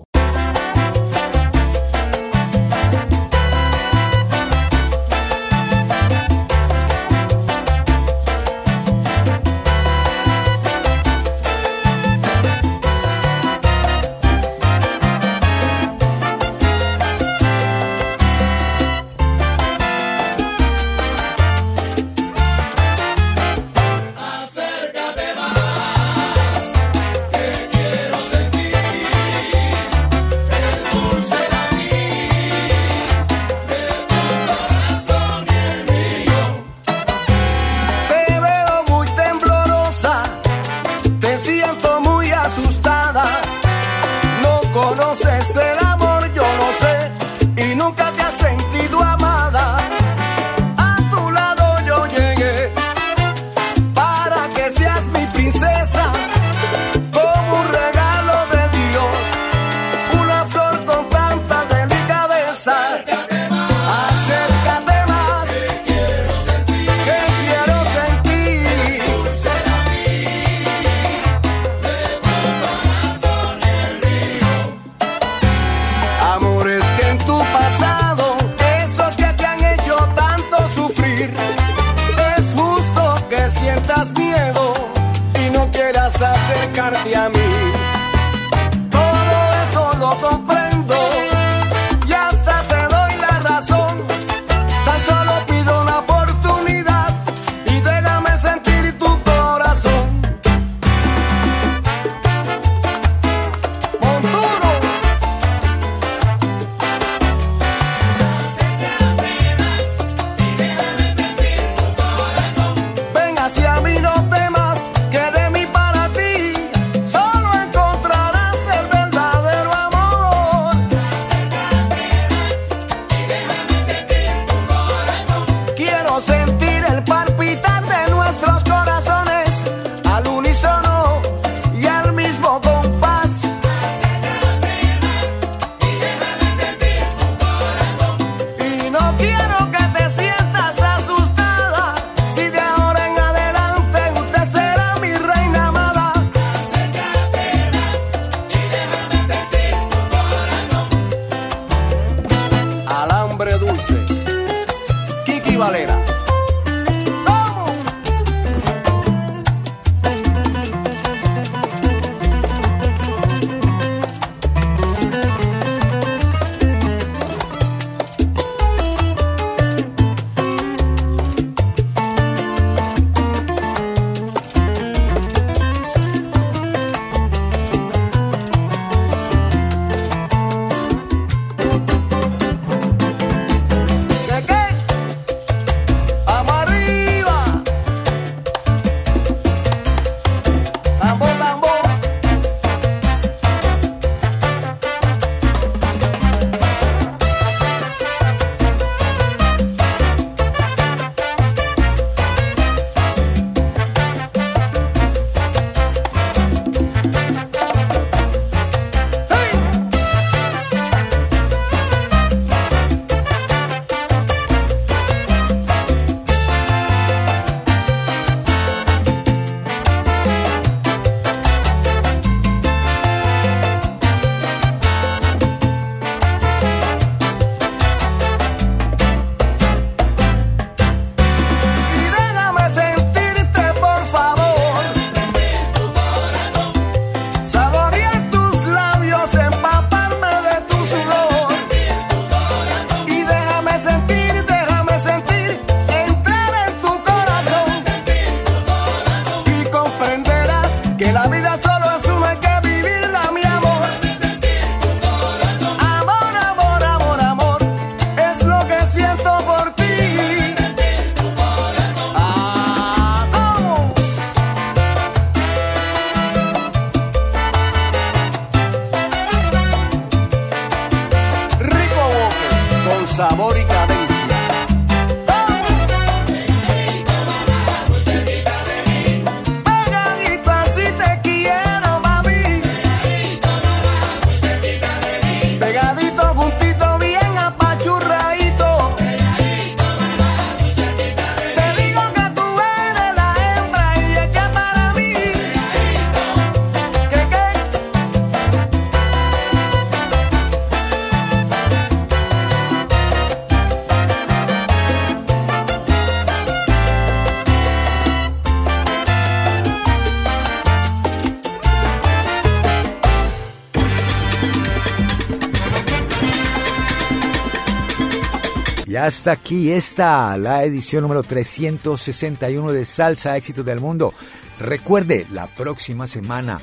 Hasta aquí está la edición número 361 de Salsa Éxitos del Mundo. Recuerde, la próxima semana,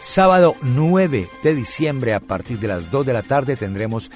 sábado 9 de diciembre, a partir de las 2 de la tarde, tendremos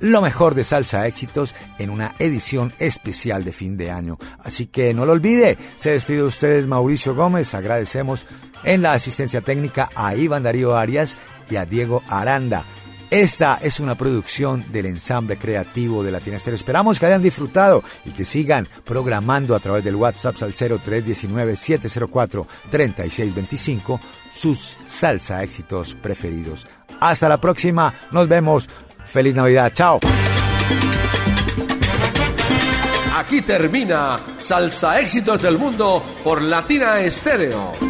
lo mejor de Salsa Éxitos en una edición especial de fin de año. Así que no lo olvide, se despide de ustedes Mauricio Gómez, agradecemos en la asistencia técnica a Iván Darío Arias y a Diego Aranda. Esta es una producción del ensamble creativo de Latina Estéreo. Esperamos que hayan disfrutado y que sigan programando a través del WhatsApp al 0319-704-3625 sus salsa éxitos preferidos. Hasta la próxima, nos vemos. Feliz Navidad, chao. Aquí termina Salsa Éxitos del Mundo por Latina Estéreo.